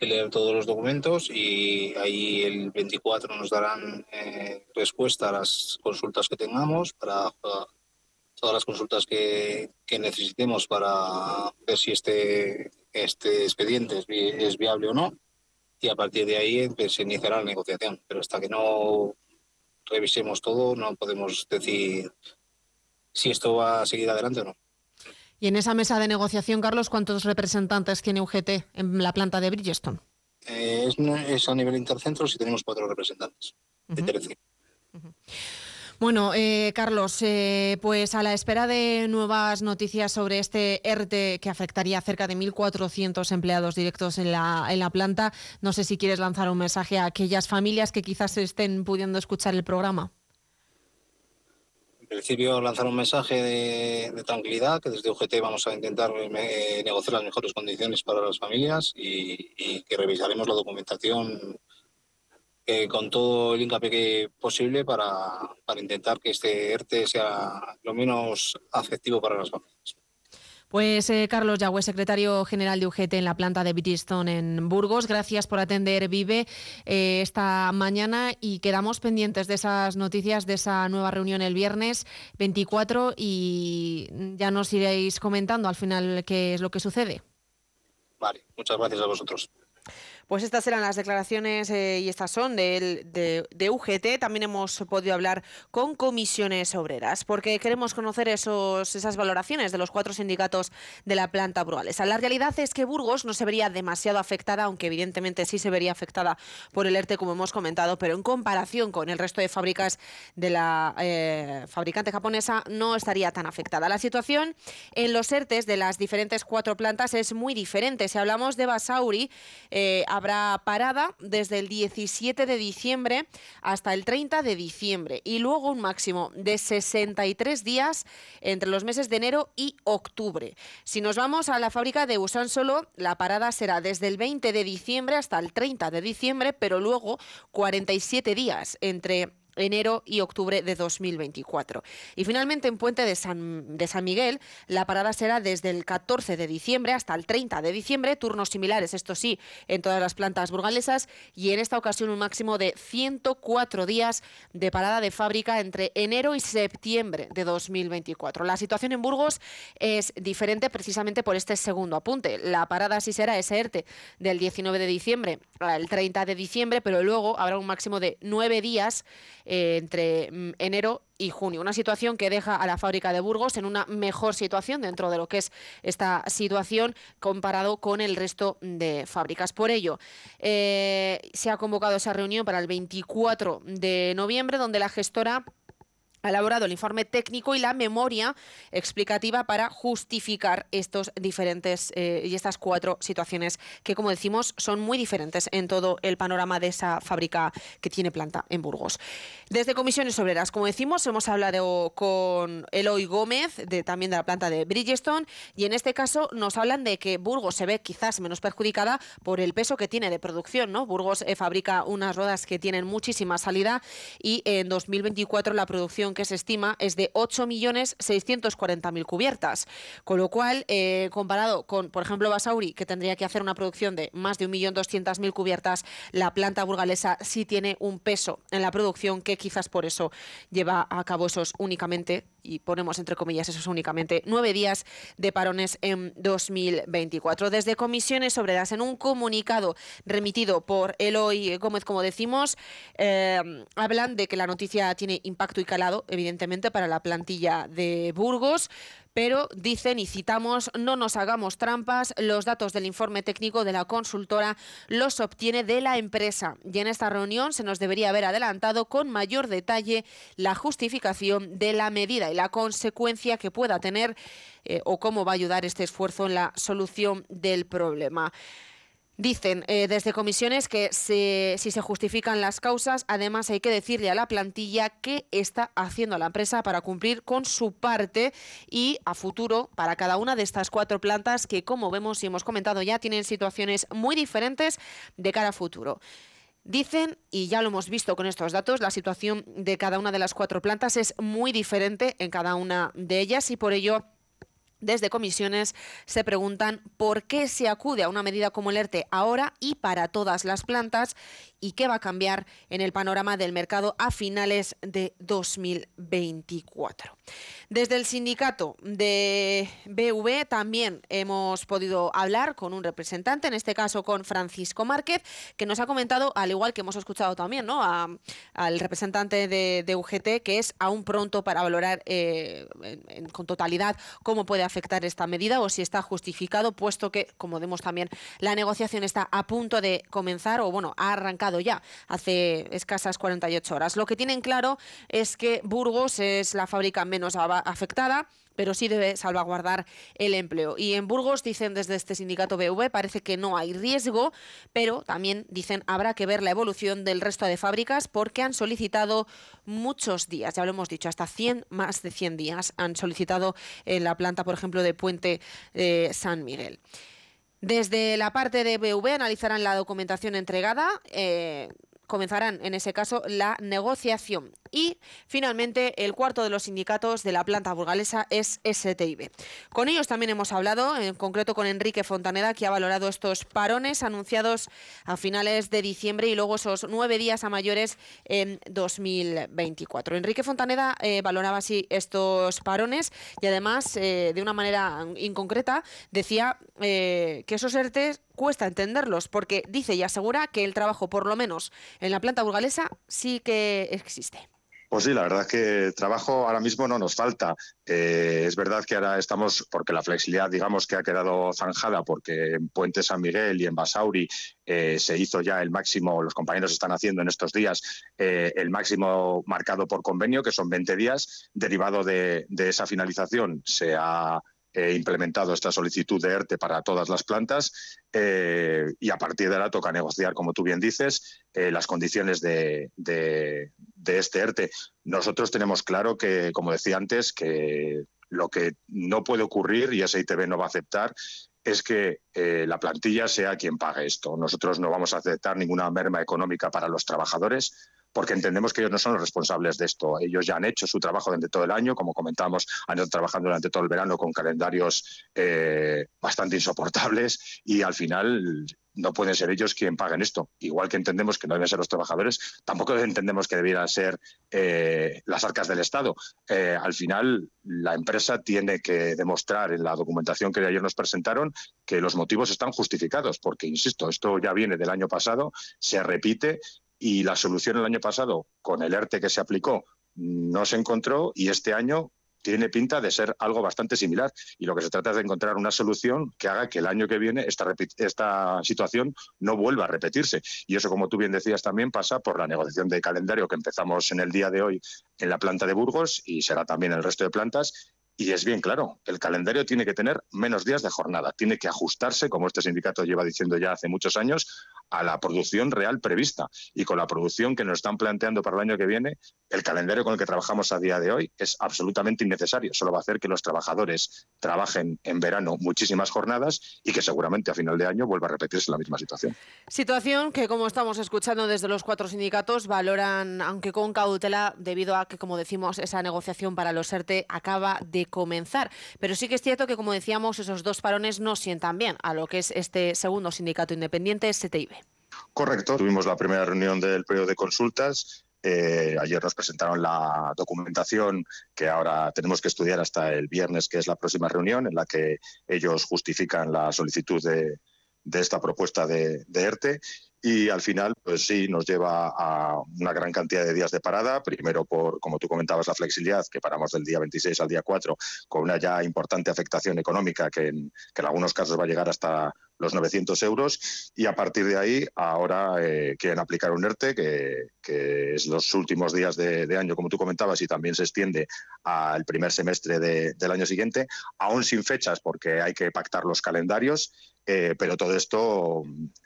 leer todos los documentos y ahí el 24 nos darán eh, respuesta a las consultas que tengamos para todas las consultas que, que, necesitemos para ver si este, este expediente es, viable o no. Y a partir de ahí pues, se iniciará la negociación. Pero hasta que no revisemos todo, no podemos decir si esto va a seguir adelante o no. Y en esa mesa de negociación, Carlos, ¿cuántos representantes tiene UGT en la planta de Bridgestone? Eh, es, a nivel intercentro y tenemos cuatro representantes de Bueno, eh, Carlos, eh, pues a la espera de nuevas noticias sobre este ERTE que afectaría a cerca de 1.400 empleados directos en la, en la planta, no sé si quieres lanzar un mensaje a aquellas familias que quizás estén pudiendo escuchar el programa. Principio lanzar un mensaje de, tranquilidad, que desde UGT vamos a intentar eh, negociar las mejores condiciones para las familias y, que revisaremos la documentación eh, con todo el hincapié posible para, para intentar que este ERTE sea lo menos afectivo para las familias. Pues eh, Carlos Yagüe, secretario general de UGT en la planta de Bridgestone en Burgos, gracias por atender Vive eh, esta mañana y quedamos pendientes de esas noticias de esa nueva reunión el viernes 24 y ya nos iréis comentando al final qué es lo que sucede. Vale, muchas gracias a vosotros. Pues estas eran las declaraciones eh, y estas son de, de, UGT. También hemos podido hablar con comisiones obreras porque queremos conocer esos, esas valoraciones de los cuatro sindicatos de la planta Burgalesa. La realidad es que Burgos no se vería demasiado afectada, aunque evidentemente sí se vería afectada por el ERTE, como hemos comentado, pero en comparación con el resto de fábricas de la eh, fabricante japonesa no estaría tan afectada. La situación en los ERTES de las diferentes cuatro plantas es muy diferente. Si hablamos de Basauri, eh, habrá parada desde el 17 de diciembre hasta el 30 de diciembre y luego un máximo de 63 días entre los meses de enero y octubre. Si nos vamos a la fábrica de Busan solo, la parada será desde el 20 de diciembre hasta el 30 de diciembre, pero luego 47 días entre enero y octubre de 2024. Y finalmente en Puente de San, de San Miguel la parada será desde el 14 de diciembre hasta el 30 de diciembre, turnos similares, esto sí, en todas las plantas burgalesas y en esta ocasión un máximo de 104 días de parada de fábrica entre enero y septiembre de 2024. La situación en Burgos es diferente precisamente por este segundo apunte. La parada sí será ese ERTE del 19 de diciembre al 30 de diciembre, pero luego habrá un máximo de nueve días eh, entre mm, enero y junio. Una situación que deja a la fábrica de Burgos en una mejor situación dentro de lo que es esta situación comparado con el resto de fábricas. Por ello, eh, se ha convocado esa reunión para el 24 de noviembre, donde la gestora ha elaborado el informe técnico y la memoria explicativa para justificar estos diferentes eh, y estas cuatro situaciones que, como decimos, son muy diferentes en todo el panorama de esa fábrica que tiene planta en Burgos. Desde Comisiones Obreras, como decimos, hemos hablado con Eloy Gómez, también de la planta de Bridgestone, y en este caso nos hablan de que Burgos se ve quizás menos perjudicada por el peso que tiene de producción. ¿no? Burgos eh, fabrica unas ruedas que tienen muchísima salida y en 2024 la producción que se estima es de 8.640.000 cubiertas, con lo cual, eh, comparado con, por ejemplo, Basauri, que tendría que hacer una producción de más de 1.200.000 cubiertas, la planta burgalesa sí tiene un peso en la producción que quizás por eso lleva a cabo esos únicamente, y ponemos entre comillas esos únicamente, nueve días de parones en 2024. Desde Comisiones Obreras, en un comunicado remitido por Eloy Gómez, como decimos, eh, hablan de que la noticia tiene impacto y calado evidentemente, para la plantilla de Burgos, pero dicen y citamos, no nos hagamos trampas, los datos del informe técnico de la consultora los obtiene de la empresa y en esta reunión se nos debería haber adelantado con mayor detalle la justificación de la medida y la consecuencia que pueda tener eh, o cómo va a ayudar este esfuerzo en la solución del problema. Dicen eh, desde comisiones que si se justifican las causas, además hay que decirle a la plantilla qué está haciendo la empresa para cumplir con su parte y a futuro para cada una de estas cuatro plantas que, como vemos y hemos comentado ya, tienen situaciones muy diferentes de cara a futuro. Dicen, y ya lo hemos visto con estos datos, la situación de cada una de las cuatro plantas es muy diferente en cada una de ellas y por ello desde comisiones se preguntan por qué se acude a una medida como el ERTE ahora y para todas las plantas y qué va a cambiar en el panorama del mercado a finales de 2024. Desde el sindicato de BV también hemos podido hablar con un representante, en este caso con Francisco Márquez, que nos ha comentado, al igual que hemos escuchado también ¿no? al representante de, UGT, que es aún pronto para valorar eh, con totalidad cómo puede afectar esta medida o si está justificado, puesto que, como vemos también, la negociación está a punto de comenzar o, bueno, ha arrancado ya hace escasas 48 horas. Lo que tienen claro es que Burgos es la fábrica menos afectada pero sí debe salvaguardar el empleo. Y en Burgos dicen desde este sindicato BV parece que no hay riesgo, pero también dicen habrá que ver la evolución del resto de fábricas porque han solicitado muchos días, ya lo hemos dicho, hasta 100 más de 100 días han solicitado en la planta, por ejemplo, de Puente eh, San Miguel. Desde la parte de BV analizarán la documentación entregada. Eh, comenzarán en ese caso la negociación. Y finalmente el cuarto de los sindicatos de la planta burgalesa es STIB. Con ellos también hemos hablado, en concreto con Enrique Fontaneda, que ha valorado estos parones anunciados a finales de diciembre y luego esos nueve días a mayores en 2024. Enrique Fontaneda eh, valoraba así estos parones y además eh, de una manera inconcreta decía eh, que esos ERTES cuesta entenderlos porque dice y asegura que el trabajo, por lo menos en la planta burgalesa, sí que existe. Pues sí, la verdad es que trabajo ahora mismo no nos falta. Eh, es verdad que ahora estamos, porque la flexibilidad, digamos, que ha quedado zanjada, porque en Puente San Miguel y en Basauri eh, se hizo ya el máximo, los compañeros están haciendo en estos días eh, el máximo marcado por convenio, que son 20 días. Derivado de, de esa finalización, se ha implementado esta solicitud de ERTE para todas las plantas eh, y a partir de ahora toca negociar, como tú bien dices, eh, las condiciones de, de, este ERTE. Nosotros tenemos claro que, como decía antes, que lo que no puede ocurrir y SITB no va a aceptar es que eh, la plantilla sea quien pague esto. Nosotros no vamos a aceptar ninguna merma económica para los trabajadores porque entendemos que ellos no son los responsables de esto. Ellos ya han hecho su trabajo durante todo el año, como comentábamos, han ido trabajando durante todo el verano con calendarios eh, bastante insoportables y al final no pueden ser ellos quien paguen esto. Igual que entendemos que no deben ser los trabajadores, tampoco entendemos que debieran ser eh, las arcas del Estado. Eh, al final, la empresa tiene que demostrar en la documentación que ayer nos presentaron que los motivos están justificados, porque, insisto, esto ya viene del año pasado, se repite y la solución el año pasado con el ERTE que se aplicó no se encontró y este año tiene pinta de ser algo bastante similar y lo que se trata es de encontrar una solución que haga que el año que viene esta, esta situación no vuelva a repetirse. Y eso, como tú bien decías, también pasa por la negociación de calendario que empezamos en el día de hoy en la planta de Burgos y será también en el resto de plantas y es bien claro, el calendario tiene que tener menos días de jornada, tiene que ajustarse, como este sindicato lleva diciendo ya hace muchos años, a la producción real prevista. Y con la producción que nos están planteando para el año que viene, el calendario con el que trabajamos a día de hoy es absolutamente innecesario. Solo va a hacer que los trabajadores trabajen en verano muchísimas jornadas y que seguramente a final de año vuelva a repetirse la misma situación. Situación que, como estamos escuchando desde los cuatro sindicatos, valoran, aunque con cautela, debido a que, como decimos, esa negociación para los ERTE acaba de comenzar. Pero sí que es cierto que, como decíamos, esos dos parones no sientan bien a lo que es este segundo sindicato independiente, STIB. Correcto. Tuvimos la primera reunión del periodo de consultas. Eh, ayer nos presentaron la documentación que ahora tenemos que estudiar hasta el viernes, que es la próxima reunión, en la que ellos justifican la solicitud de, esta propuesta de, de ERTE y al final, pues sí, nos lleva a una gran cantidad de días de parada, primero por, como tú comentabas, la flexibilidad, que paramos del día 26 al día 4, con una ya importante afectación económica que en, que en algunos casos va a llegar hasta los 900 euros y a partir de ahí ahora eh, quieren aplicar un ERTE que, es los últimos días de, año, como tú comentabas, y también se extiende al primer semestre del año siguiente, aún sin fechas porque hay que pactar los calendarios. Eh, pero todo esto,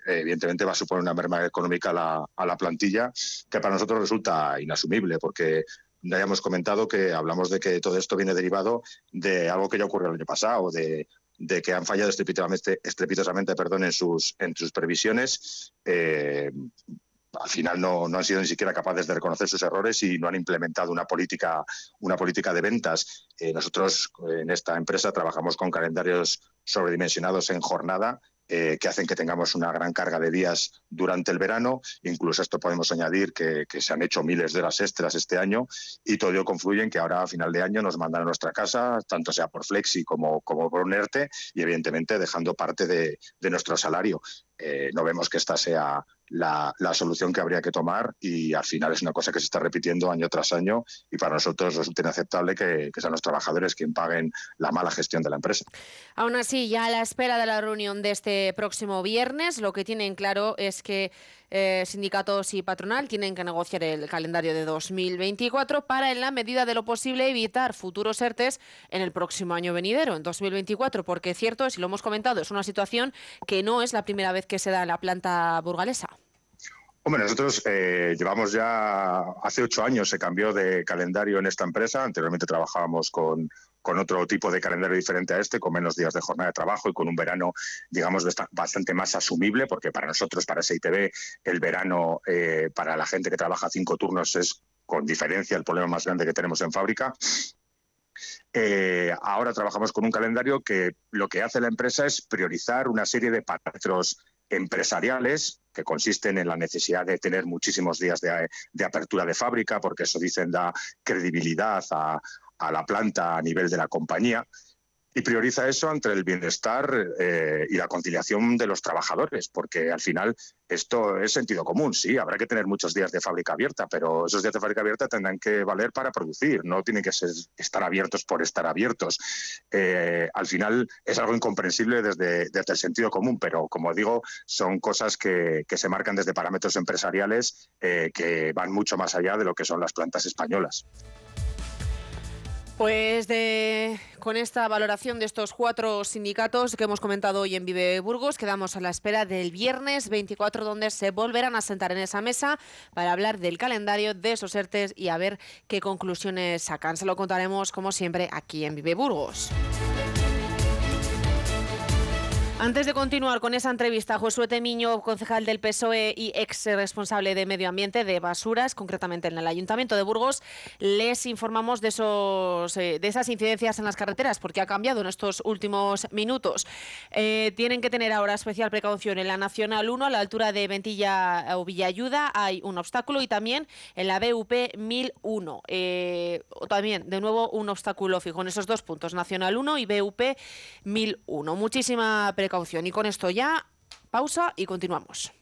evidentemente, va a suponer una merma económica a la, plantilla que para nosotros resulta inasumible, porque ya hemos comentado que hablamos de que todo esto viene derivado de algo que ya ocurrió el año pasado, de, de que han fallado estrepitosamente, estrepitosamente perdón, en, sus, en sus previsiones. Eh, al final no, no, han sido ni siquiera capaces de reconocer sus errores y no han implementado una política, una política de ventas. Eh, nosotros en esta empresa trabajamos con calendarios sobredimensionados en jornada eh, que hacen que tengamos una gran carga de días durante el verano. Incluso esto podemos añadir que, se han hecho miles de horas extras este año y todo ello confluye en que ahora a final de año nos mandan a nuestra casa, tanto sea por Flexi como, como por un y evidentemente dejando parte de, nuestro salario. Eh, no vemos que esta sea la, solución que habría que tomar y al final es una cosa que se está repitiendo año tras año y para nosotros resulta inaceptable que, sean los trabajadores quien paguen la mala gestión de la empresa. Aún así, ya a la espera de la reunión de este próximo viernes, lo que tienen claro es que eh, sindicatos y patronal tienen que negociar el calendario de 2024 para, en la medida de lo posible, evitar futuros ERTES en el próximo año venidero, en 2024, porque cierto y lo hemos comentado, es una situación que no es la primera vez que se da en la planta burgalesa. Hombre, nosotros eh, llevamos ya, hace ocho años se cambió de calendario en esta empresa. Anteriormente trabajábamos con, otro tipo de calendario diferente a este, con menos días de jornada de trabajo y con un verano, digamos, bastante más asumible, porque para nosotros, para SITV, el verano eh, para la gente que trabaja cinco turnos es con diferencia el problema más grande que tenemos en fábrica. Eh, ahora trabajamos con un calendario que lo que hace la empresa es priorizar una serie de parámetros empresariales que consisten en la necesidad de tener muchísimos días de, apertura de fábrica, porque eso dicen da credibilidad a, a la planta a nivel de la compañía y prioriza eso entre el bienestar eh, y la conciliación de los trabajadores, porque al final esto es sentido común, sí, habrá que tener muchos días de fábrica abierta, pero esos días de fábrica abierta tendrán que valer para producir, no tienen que ser, estar abiertos por estar abiertos. Eh, al final es algo incomprensible desde, desde, el sentido común, pero como digo, son cosas que, que se marcan desde parámetros empresariales eh, que van mucho más allá de lo que son las plantas españolas. Pues con esta valoración de estos cuatro sindicatos que hemos comentado hoy en Vive Burgos, quedamos a la espera del viernes 24, donde se volverán a sentar en esa mesa para hablar del calendario de esos ERTES y a ver qué conclusiones sacan. Se lo contaremos, como siempre, aquí en Vive Burgos. Antes de continuar con esa entrevista, Josué Temiño, concejal del PSOE y ex responsable de Medio Ambiente de Basuras, concretamente en el Ayuntamiento de Burgos, les informamos de, esos, eh, de esas incidencias en las carreteras, porque ha cambiado en estos últimos minutos. Eh, tienen que tener ahora especial precaución en la Nacional 1, a la altura de Ventilla o Villayuda, hay un obstáculo y también en la BUP 1001. Eh, también, de nuevo, un obstáculo fijo en esos dos puntos, Nacional 1 y BUP 1001. Muchísima precaución y con esto ya, pausa y continuamos.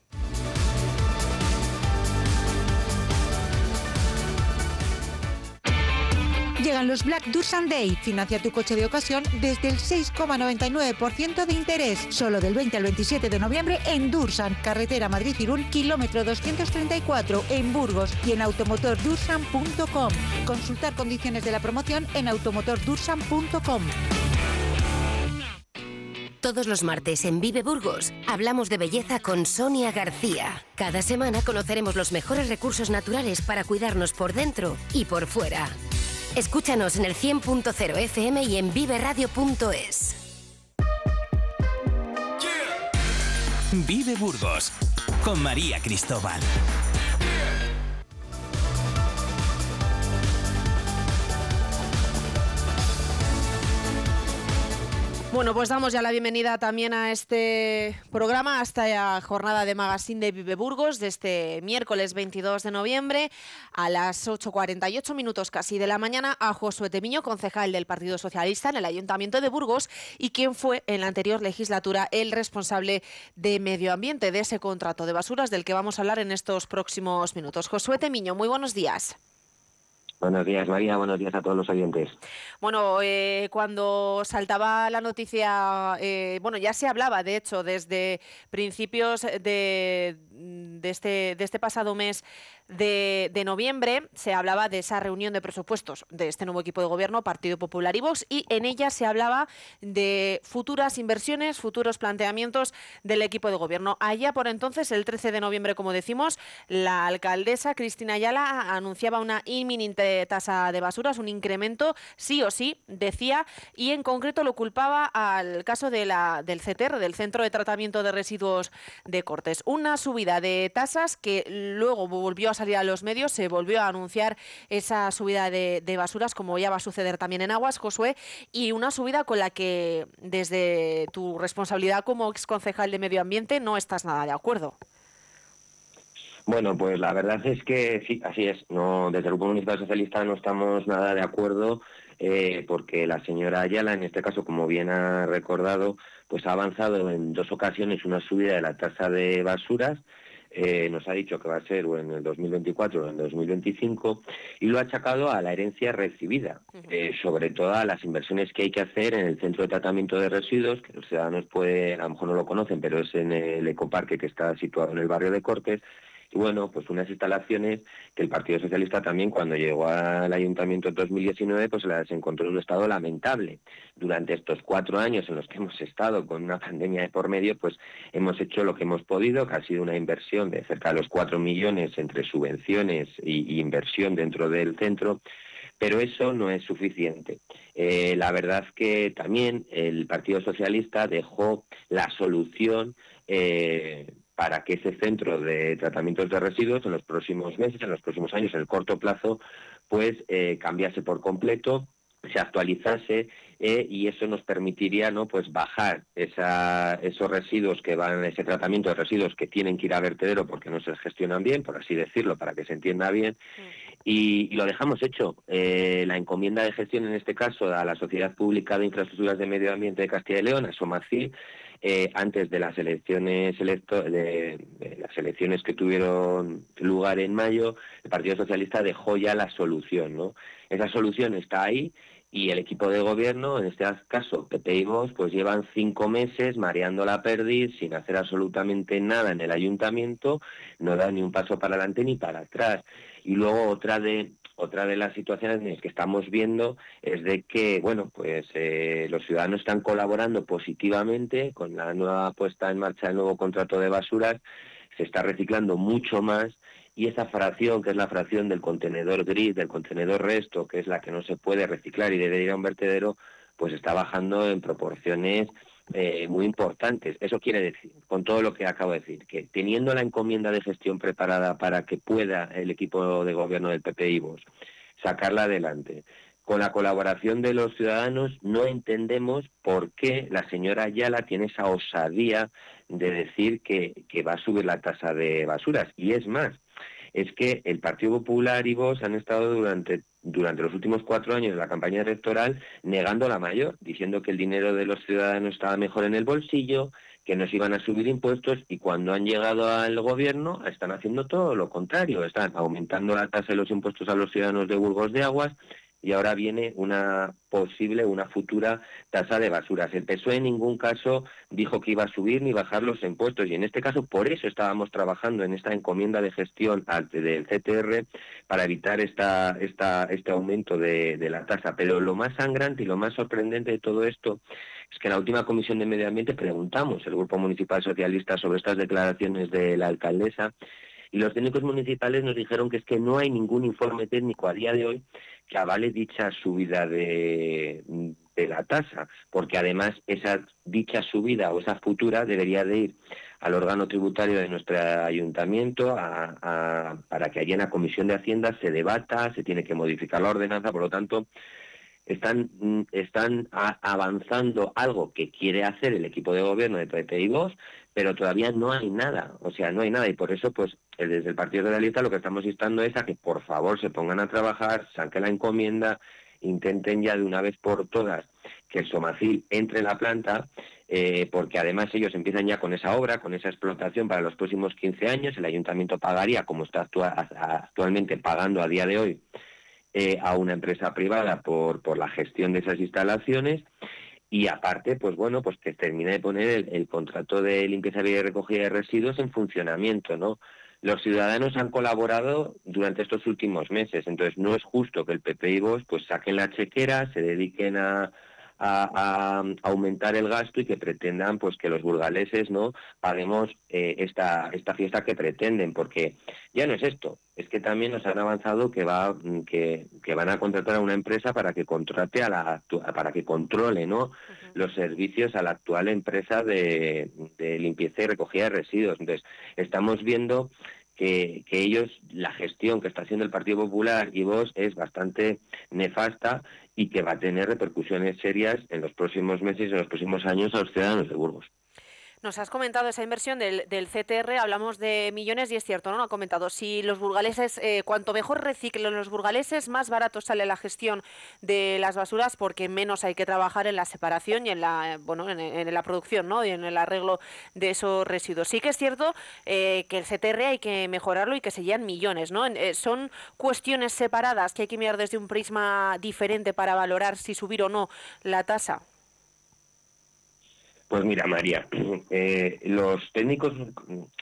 Llegan los Black Dursan Day. Financia tu coche de ocasión desde el 6,99% de interés. Solo del 20 al 27 de noviembre en Dursan, carretera Madrid-Irún, kilómetro 234, en Burgos y en automotordursan.com. Consultar condiciones de la promoción en automotordursan.com. Todos los martes en Vive Burgos hablamos de belleza con Sonia García. Cada semana conoceremos los mejores recursos naturales para cuidarnos por dentro y por fuera. Escúchanos en el 100.0 FM y en viveradio.es. Vive Burgos con María Cristóbal. Bueno, pues damos ya la bienvenida también a este programa, a esta jornada de Magazine de Vive Burgos de este miércoles 22 de noviembre a las 8.48 minutos casi de la mañana a Josué Temiño, concejal del Partido Socialista en el Ayuntamiento de Burgos y quien fue en la anterior legislatura el responsable de medio ambiente de ese contrato de basuras del que vamos a hablar en estos próximos minutos. Josué Temiño, muy buenos días. Buenos días, María. Buenos días a todos los oyentes. Bueno, eh, cuando saltaba la noticia, eh, bueno, ya se hablaba, de hecho, desde principios de, de, este, de este pasado mes de, noviembre, se hablaba de esa reunión de presupuestos de este nuevo equipo de gobierno, Partido Popular y Vox, y en ella se hablaba de futuras inversiones, futuros planteamientos del equipo de gobierno. Allá por entonces, el 13 de noviembre, como decimos, la alcaldesa Cristina Ayala anunciaba una inminente tasa de basuras, un incremento sí o sí, decía, y en concreto lo culpaba al caso del CTR, del Centro de Tratamiento de Residuos de Cortes. Una subida de tasas que luego volvió a salir a los medios, se volvió a anunciar esa subida de, basuras, como ya va a suceder también en Aguas, Josué, y una subida con la que desde tu responsabilidad como exconcejal de Medio Ambiente no estás nada de acuerdo. Bueno, pues la verdad es que sí, así es. No, desde el Grupo Municipal Socialista no estamos nada de acuerdo eh, porque la señora Ayala, en este caso, como bien ha recordado, pues ha avanzado en dos ocasiones una subida de la tasa de basuras. Eh, nos ha dicho que va a ser o en el 2024 o en el 2025 y lo ha achacado a la herencia recibida, eh, sobre todo a las inversiones que hay que hacer en el centro de tratamiento de residuos, que los ciudadanos puede, a lo mejor no lo conocen, pero es en el ecoparque que está situado en el barrio de Cortes, y bueno, pues unas instalaciones que el Partido Socialista también cuando llegó al ayuntamiento en 2019 pues las encontró en un estado lamentable. Durante estos cuatro años en los que hemos estado con una pandemia de por medio, pues hemos hecho lo que hemos podido, que ha sido una inversión de cerca de los cuatro millones entre subvenciones y, inversión dentro del centro pero eso no es suficiente. Eh, la verdad que también el Partido Socialista dejó la solución eh, para que ese centro de tratamientos de residuos en los próximos meses, en los próximos años, en el corto plazo, pues eh, cambiase por completo se actualizase eh, y eso nos permitiría no pues bajar esos residuos que van ese tratamiento de residuos que tienen que ir a vertedero porque no se gestionan bien por así decirlo para que se entienda bien y, lo dejamos hecho eh, la encomienda de gestión en este caso a la sociedad pública de infraestructuras de medio ambiente de Castilla y León a Somacil eh, antes de las elecciones de, las elecciones que tuvieron lugar en mayo, el Partido Socialista dejó ya la solución, ¿no? Esa solución está ahí y el equipo de gobierno, en este caso PP y Vox, pues llevan cinco meses mareando la perdiz sin hacer absolutamente nada en el ayuntamiento, no dan ni un paso para adelante ni para atrás. Y luego otra de otra de las situaciones que estamos viendo es de que, bueno, pues eh, los ciudadanos están colaborando positivamente con la nueva puesta en marcha del nuevo contrato de basuras, se está reciclando mucho más y esa fracción, que es la fracción del contenedor gris, del contenedor resto, que es la que no se puede reciclar y debe ir a un vertedero, pues está bajando en proporciones eh, muy importantes. Eso quiere decir, con todo lo que acabo de decir, que teniendo la encomienda de gestión preparada para que pueda el equipo de gobierno del PP y sacarla adelante, con la colaboración de los ciudadanos, no entendemos por qué la señora Ayala tiene esa osadía de decir que, que va a subir la tasa de basuras. Y es más, es que el Partido Popular y vos han estado durante durante los últimos cuatro años de la campaña electoral negando la mayor, diciendo que el dinero de los ciudadanos estaba mejor en el bolsillo, que nos iban a subir impuestos y cuando han llegado al gobierno están haciendo todo lo contrario, están aumentando la tasa de los impuestos a los ciudadanos de Burgos de Aguas y ahora viene una posible, una futura tasa de basuras. El PSOE en ningún caso dijo que iba a subir ni bajar los impuestos y en este caso por eso estábamos trabajando en esta encomienda de gestión del CTR para evitar esta, esta, este aumento de, de la tasa. Pero lo más sangrante y lo más sorprendente de todo esto es que en la última comisión de medio ambiente preguntamos el Grupo Municipal Socialista sobre estas declaraciones de la alcaldesa y los técnicos municipales nos dijeron que es que no hay ningún informe técnico a día de hoy que avale dicha subida de, la tasa, porque además esa dicha subida o esa futura debería de ir al órgano tributario de nuestro ayuntamiento para que allí en la Comisión de Hacienda se debata, se tiene que modificar la ordenanza, por lo tanto, están, están avanzando algo que quiere hacer el equipo de gobierno de PP pero todavía no hay nada, o sea, no hay nada. Y por eso pues desde el Partido Socialista lo que estamos instando es a que por favor se pongan a trabajar, saquen la encomienda, intenten ya de una vez por todas que el Somacil entre en la planta, eh, porque además ellos empiezan ya con esa obra, con esa explotación para los próximos 15 años, el ayuntamiento pagaría como está actualmente pagando a día de hoy eh, a una empresa privada por, por la gestión de esas instalaciones y aparte, pues bueno, pues que termine de poner el, contrato de limpieza y recogida de residuos en funcionamiento, ¿no? los ciudadanos han colaborado durante estos últimos meses, entonces no es justo que el PP y vos pues saquen la chequera, se dediquen a, a, aumentar el gasto y que pretendan pues que los burgaleses no paguemos eh, esta esta fiesta que pretenden porque ya no es esto. Es que también nos han avanzado que va que, que van a contratar a una empresa para que contrate a la para que controle no los servicios a la actual empresa de, de limpieza y recogida de residuos. Entonces estamos viendo que, ellos, la gestión que está haciendo el Partido Popular y vos es bastante nefasta y que va a tener repercusiones serias en los próximos meses y en los próximos años a los ciudadanos de Burgos. Nos has comentado esa inversión del, CTR, hablamos de millones y es cierto, ¿no? Ha comentado. Si los burgaleses, eh, cuanto mejor reciclen los burgaleses, más barato sale la gestión de las basuras porque menos hay que trabajar en la separación y en la, bueno, en, en la producción, ¿no? Y en el arreglo de esos residuos. Sí que es cierto eh, que el CTR hay que mejorarlo y que se llevan millones, ¿no? Eh, son cuestiones separadas que hay que mirar desde un prisma diferente para valorar si subir o no la tasa. Pues mira, María, eh, los técnicos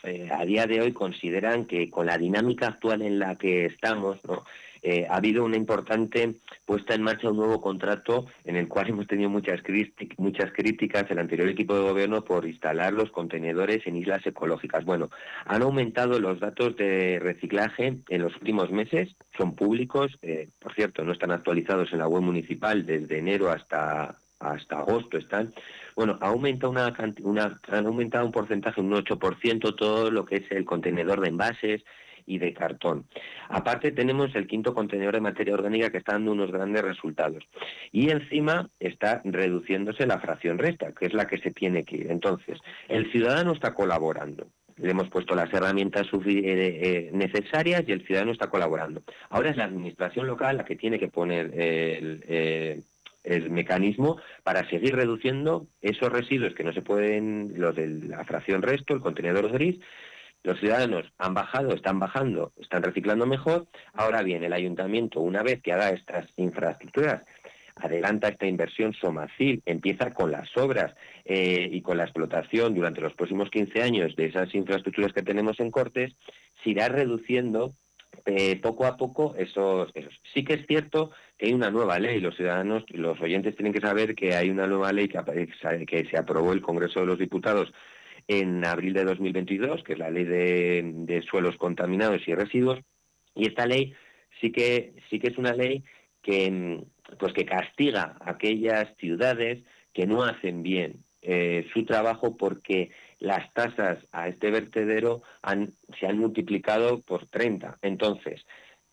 eh, a día de hoy consideran que con la dinámica actual en la que estamos, ¿no? eh, ha habido una importante puesta en marcha un nuevo contrato en el cual hemos tenido muchas, muchas críticas el anterior equipo de gobierno por instalar los contenedores en islas ecológicas. Bueno, han aumentado los datos de reciclaje en los últimos meses, son públicos, por cierto, no están actualizados en la web municipal desde enero hasta hasta agosto están, bueno, ha aumentado una, han aumentado un porcentaje, un 8% todo lo que es el contenedor de envases y de cartón. Aparte tenemos el quinto contenedor de materia orgánica que está dando unos grandes resultados. Y encima está reduciéndose la fracción resta, que es la que se tiene que ir. Entonces, el ciudadano está colaborando le hemos puesto las herramientas eh, eh, necesarias y el ciudadano está colaborando. Ahora es la administración local la que tiene que poner el, el mecanismo para seguir reduciendo esos residuos que no se pueden, los de la fracción resto, el contenedor gris. Los ciudadanos han bajado, están bajando, están reciclando mejor. Ahora bien, el ayuntamiento, una vez que haga estas infraestructuras, adelanta esta inversión somacil, empieza con las obras eh, y con la explotación durante los próximos 15 años de esas infraestructuras que tenemos en Cortes, se irá reduciendo eh, poco a poco esos, esos. Sí que es cierto que hay una nueva ley. Los ciudadanos, los oyentes tienen que saber que hay una nueva ley que, que se aprobó el Congreso de los Diputados en abril de 2022, que es la ley de, de, suelos contaminados y residuos. Y esta ley sí que sí que es una ley que pues que castiga a aquellas ciudades que no hacen bien eh, su trabajo porque las tasas a este vertedero han, se han multiplicado por 30. Entonces,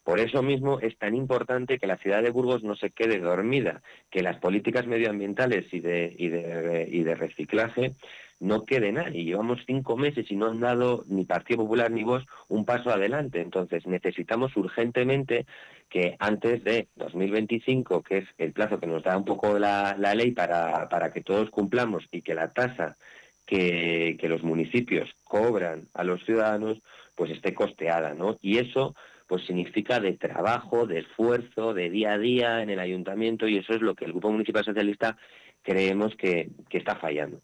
por eso mismo es tan importante que la ciudad de Burgos no se quede dormida, que las políticas medioambientales y de, y de, y de reciclaje no queden ahí. Llevamos cinco meses y no han dado ni Partido Popular ni vos un paso adelante. Entonces necesitamos urgentemente que antes de 2025, que es el plazo que nos da un poco la, la ley para, para que todos cumplamos y que la tasa que, que los municipios cobran a los ciudadanos, pues esté costeada, ¿no? Y eso pues significa de trabajo, de esfuerzo, de día a día en el ayuntamiento y eso es lo que el Grupo Municipal Socialista creemos que, que está fallando.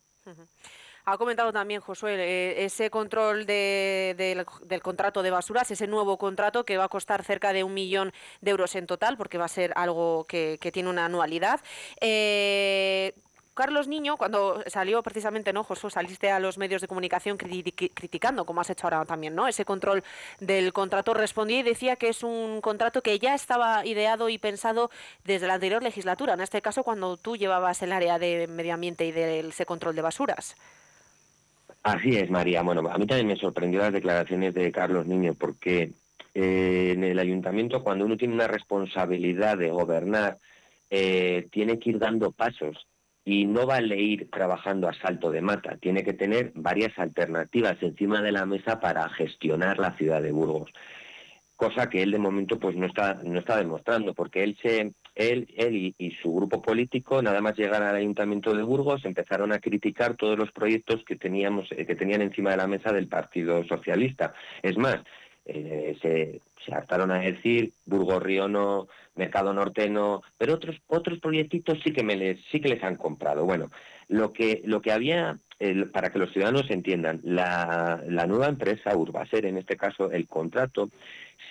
Ha comentado también, Josué, eh, ese control de, de, del contrato de basuras, ese nuevo contrato que va a costar cerca de un millón de euros en total, porque va a ser algo que, que tiene una anualidad. Eh, Carlos Niño, cuando salió precisamente, ¿no, Josué? Saliste a los medios de comunicación criticando, como has hecho ahora también, ¿no? Ese control del contrato respondía y decía que es un contrato que ya estaba ideado y pensado desde la anterior legislatura, en este caso cuando tú llevabas el área de medio ambiente y de ese control de basuras. Así es, María. Bueno, a mí también me sorprendió las declaraciones de Carlos Niño, porque eh, en el ayuntamiento, cuando uno tiene una responsabilidad de gobernar, eh, tiene que ir dando pasos y no vale ir trabajando a salto de mata, tiene que tener varias alternativas encima de la mesa para gestionar la ciudad de Burgos. Cosa que él de momento pues no está no está demostrando, porque él se él, él y, su grupo político, nada más llegar al Ayuntamiento de Burgos, empezaron a criticar todos los proyectos que teníamos, eh, que tenían encima de la mesa del Partido Socialista. Es más, eh, se, se hartaron a decir Burgos Río no, Mercado Norte no, pero otros otros proyectitos sí que me les sí que les han comprado. Bueno, lo que lo que había para que los ciudadanos entiendan, la, la nueva empresa Urbaser, en este caso el contrato,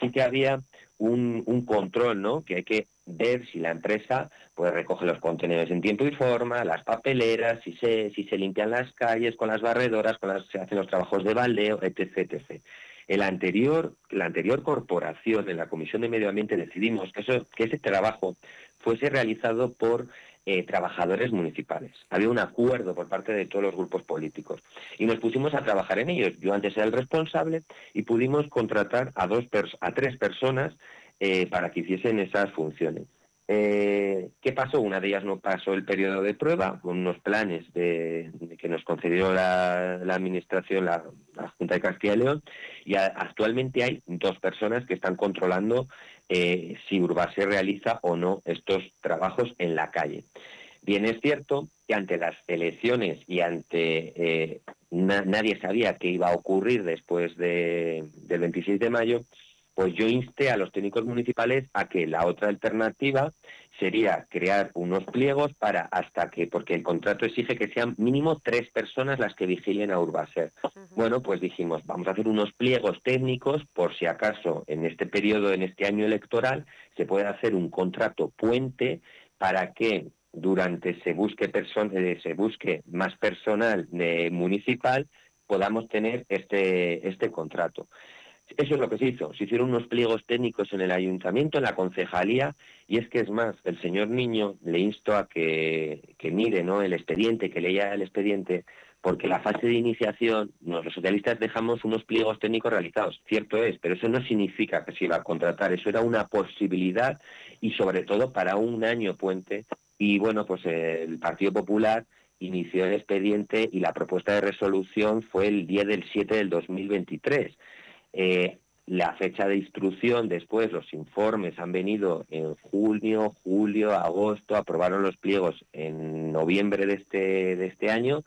sí que había un, un, control, ¿no? Que hay que ver si la empresa pues recoge los contenedores en tiempo y forma, las papeleras, si se, si se limpian las calles con las barredoras, con las, se hacen los trabajos de baldeo, etc, etc. El anterior, la anterior corporación en la Comisión de Medio Ambiente decidimos que, ese trabajo fuese realizado por eh, trabajadores municipales. Había un acuerdo por parte de todos los grupos políticos y nos pusimos a trabajar en ellos. Yo antes era el responsable y pudimos contratar a dos a tres personas eh, para que hiciesen esas funciones. Eh, ¿Qué pasó? Una de ellas no pasó el periodo de prueba, con unos planes que nos concedió la, Administración, la, Junta de Castilla y León, y actualmente hay dos personas que están controlando eh, si Urbase realiza o no estos trabajos en la calle. Bien, es cierto que ante las elecciones y ante eh, nadie sabía qué iba a ocurrir después del 26 de mayo, pues yo insté a los técnicos municipales a que la otra alternativa sería crear unos pliegos para hasta que, porque el contrato exige que sean mínimo tres personas las que vigilen a Urbaser. Bueno, pues dijimos, vamos a hacer unos pliegos técnicos por si acaso en este periodo, en este año electoral, se puede hacer un contrato puente para que durante se busque, eh, se busque más personal de municipal podamos tener este, este contrato. Eso es lo que se hizo. Se hicieron unos pliegos técnicos en el ayuntamiento, en la concejalía, y es que es más, el señor Niño le insto a que, que mire ¿no? el expediente, que lea el expediente, porque la fase de iniciación, los socialistas dejamos unos pliegos técnicos realizados, cierto es, pero eso no significa que se iba a contratar, eso era una posibilidad y sobre todo para un año puente. Y bueno, pues el Partido Popular inició el expediente y la propuesta de resolución fue el día del 7 del 2023. Eh, la fecha de instrucción, después los informes han venido en junio, julio, agosto, aprobaron los pliegos en noviembre de este, de este año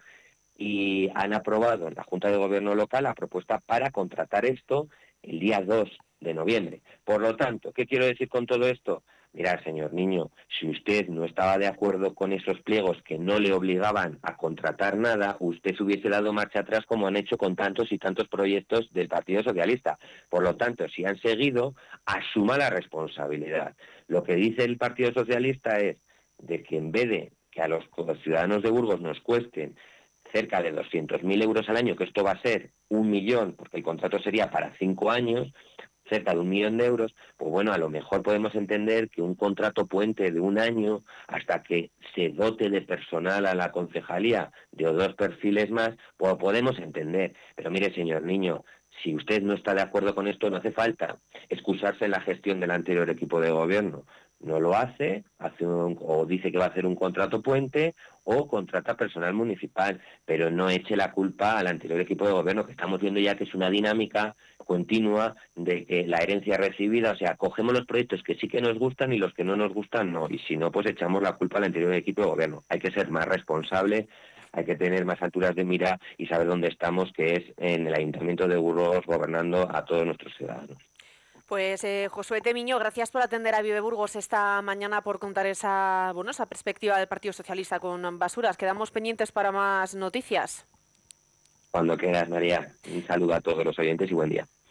y han aprobado en la Junta de Gobierno local la propuesta para contratar esto el día 2 de noviembre. Por lo tanto, ¿qué quiero decir con todo esto? Mira, señor niño, si usted no estaba de acuerdo con esos pliegos que no le obligaban a contratar nada, usted se hubiese dado marcha atrás como han hecho con tantos y tantos proyectos del Partido Socialista. Por lo tanto, si han seguido, asuma la responsabilidad. Lo que dice el Partido Socialista es de que en vez de que a los, ciudadanos de Burgos nos cuesten cerca de 200.000 euros al año, que esto va a ser un millón, porque el contrato sería para cinco años, cerca de un millón de euros, pues bueno, a lo mejor podemos entender que un contrato puente de un año hasta que se dote de personal a la concejalía de dos perfiles más, pues podemos entender. Pero mire, señor Niño, si usted no está de acuerdo con esto, no hace falta excusarse en la gestión del anterior equipo de gobierno. No lo hace, o dice que va a hacer un contrato puente o contrata personal municipal, pero no eche la culpa al anterior equipo de gobierno, que estamos viendo ya que es una dinámica continua de que la herencia recibida, o sea, cogemos los proyectos que sí que nos gustan y los que no nos gustan no, y si no, pues echamos la culpa al anterior equipo de gobierno. Hay que ser más responsable, hay que tener más alturas de mira y saber dónde estamos, que es en el Ayuntamiento de Burgos gobernando a todos nuestros ciudadanos. Pues eh, Josué Temiño, gracias por atender a Vive Burgos esta mañana, por contar esa, bueno, esa perspectiva del Partido Socialista con basuras. Quedamos pendientes para más noticias. Cuando quieras, María. Un saludo a todos los oyentes y buen día.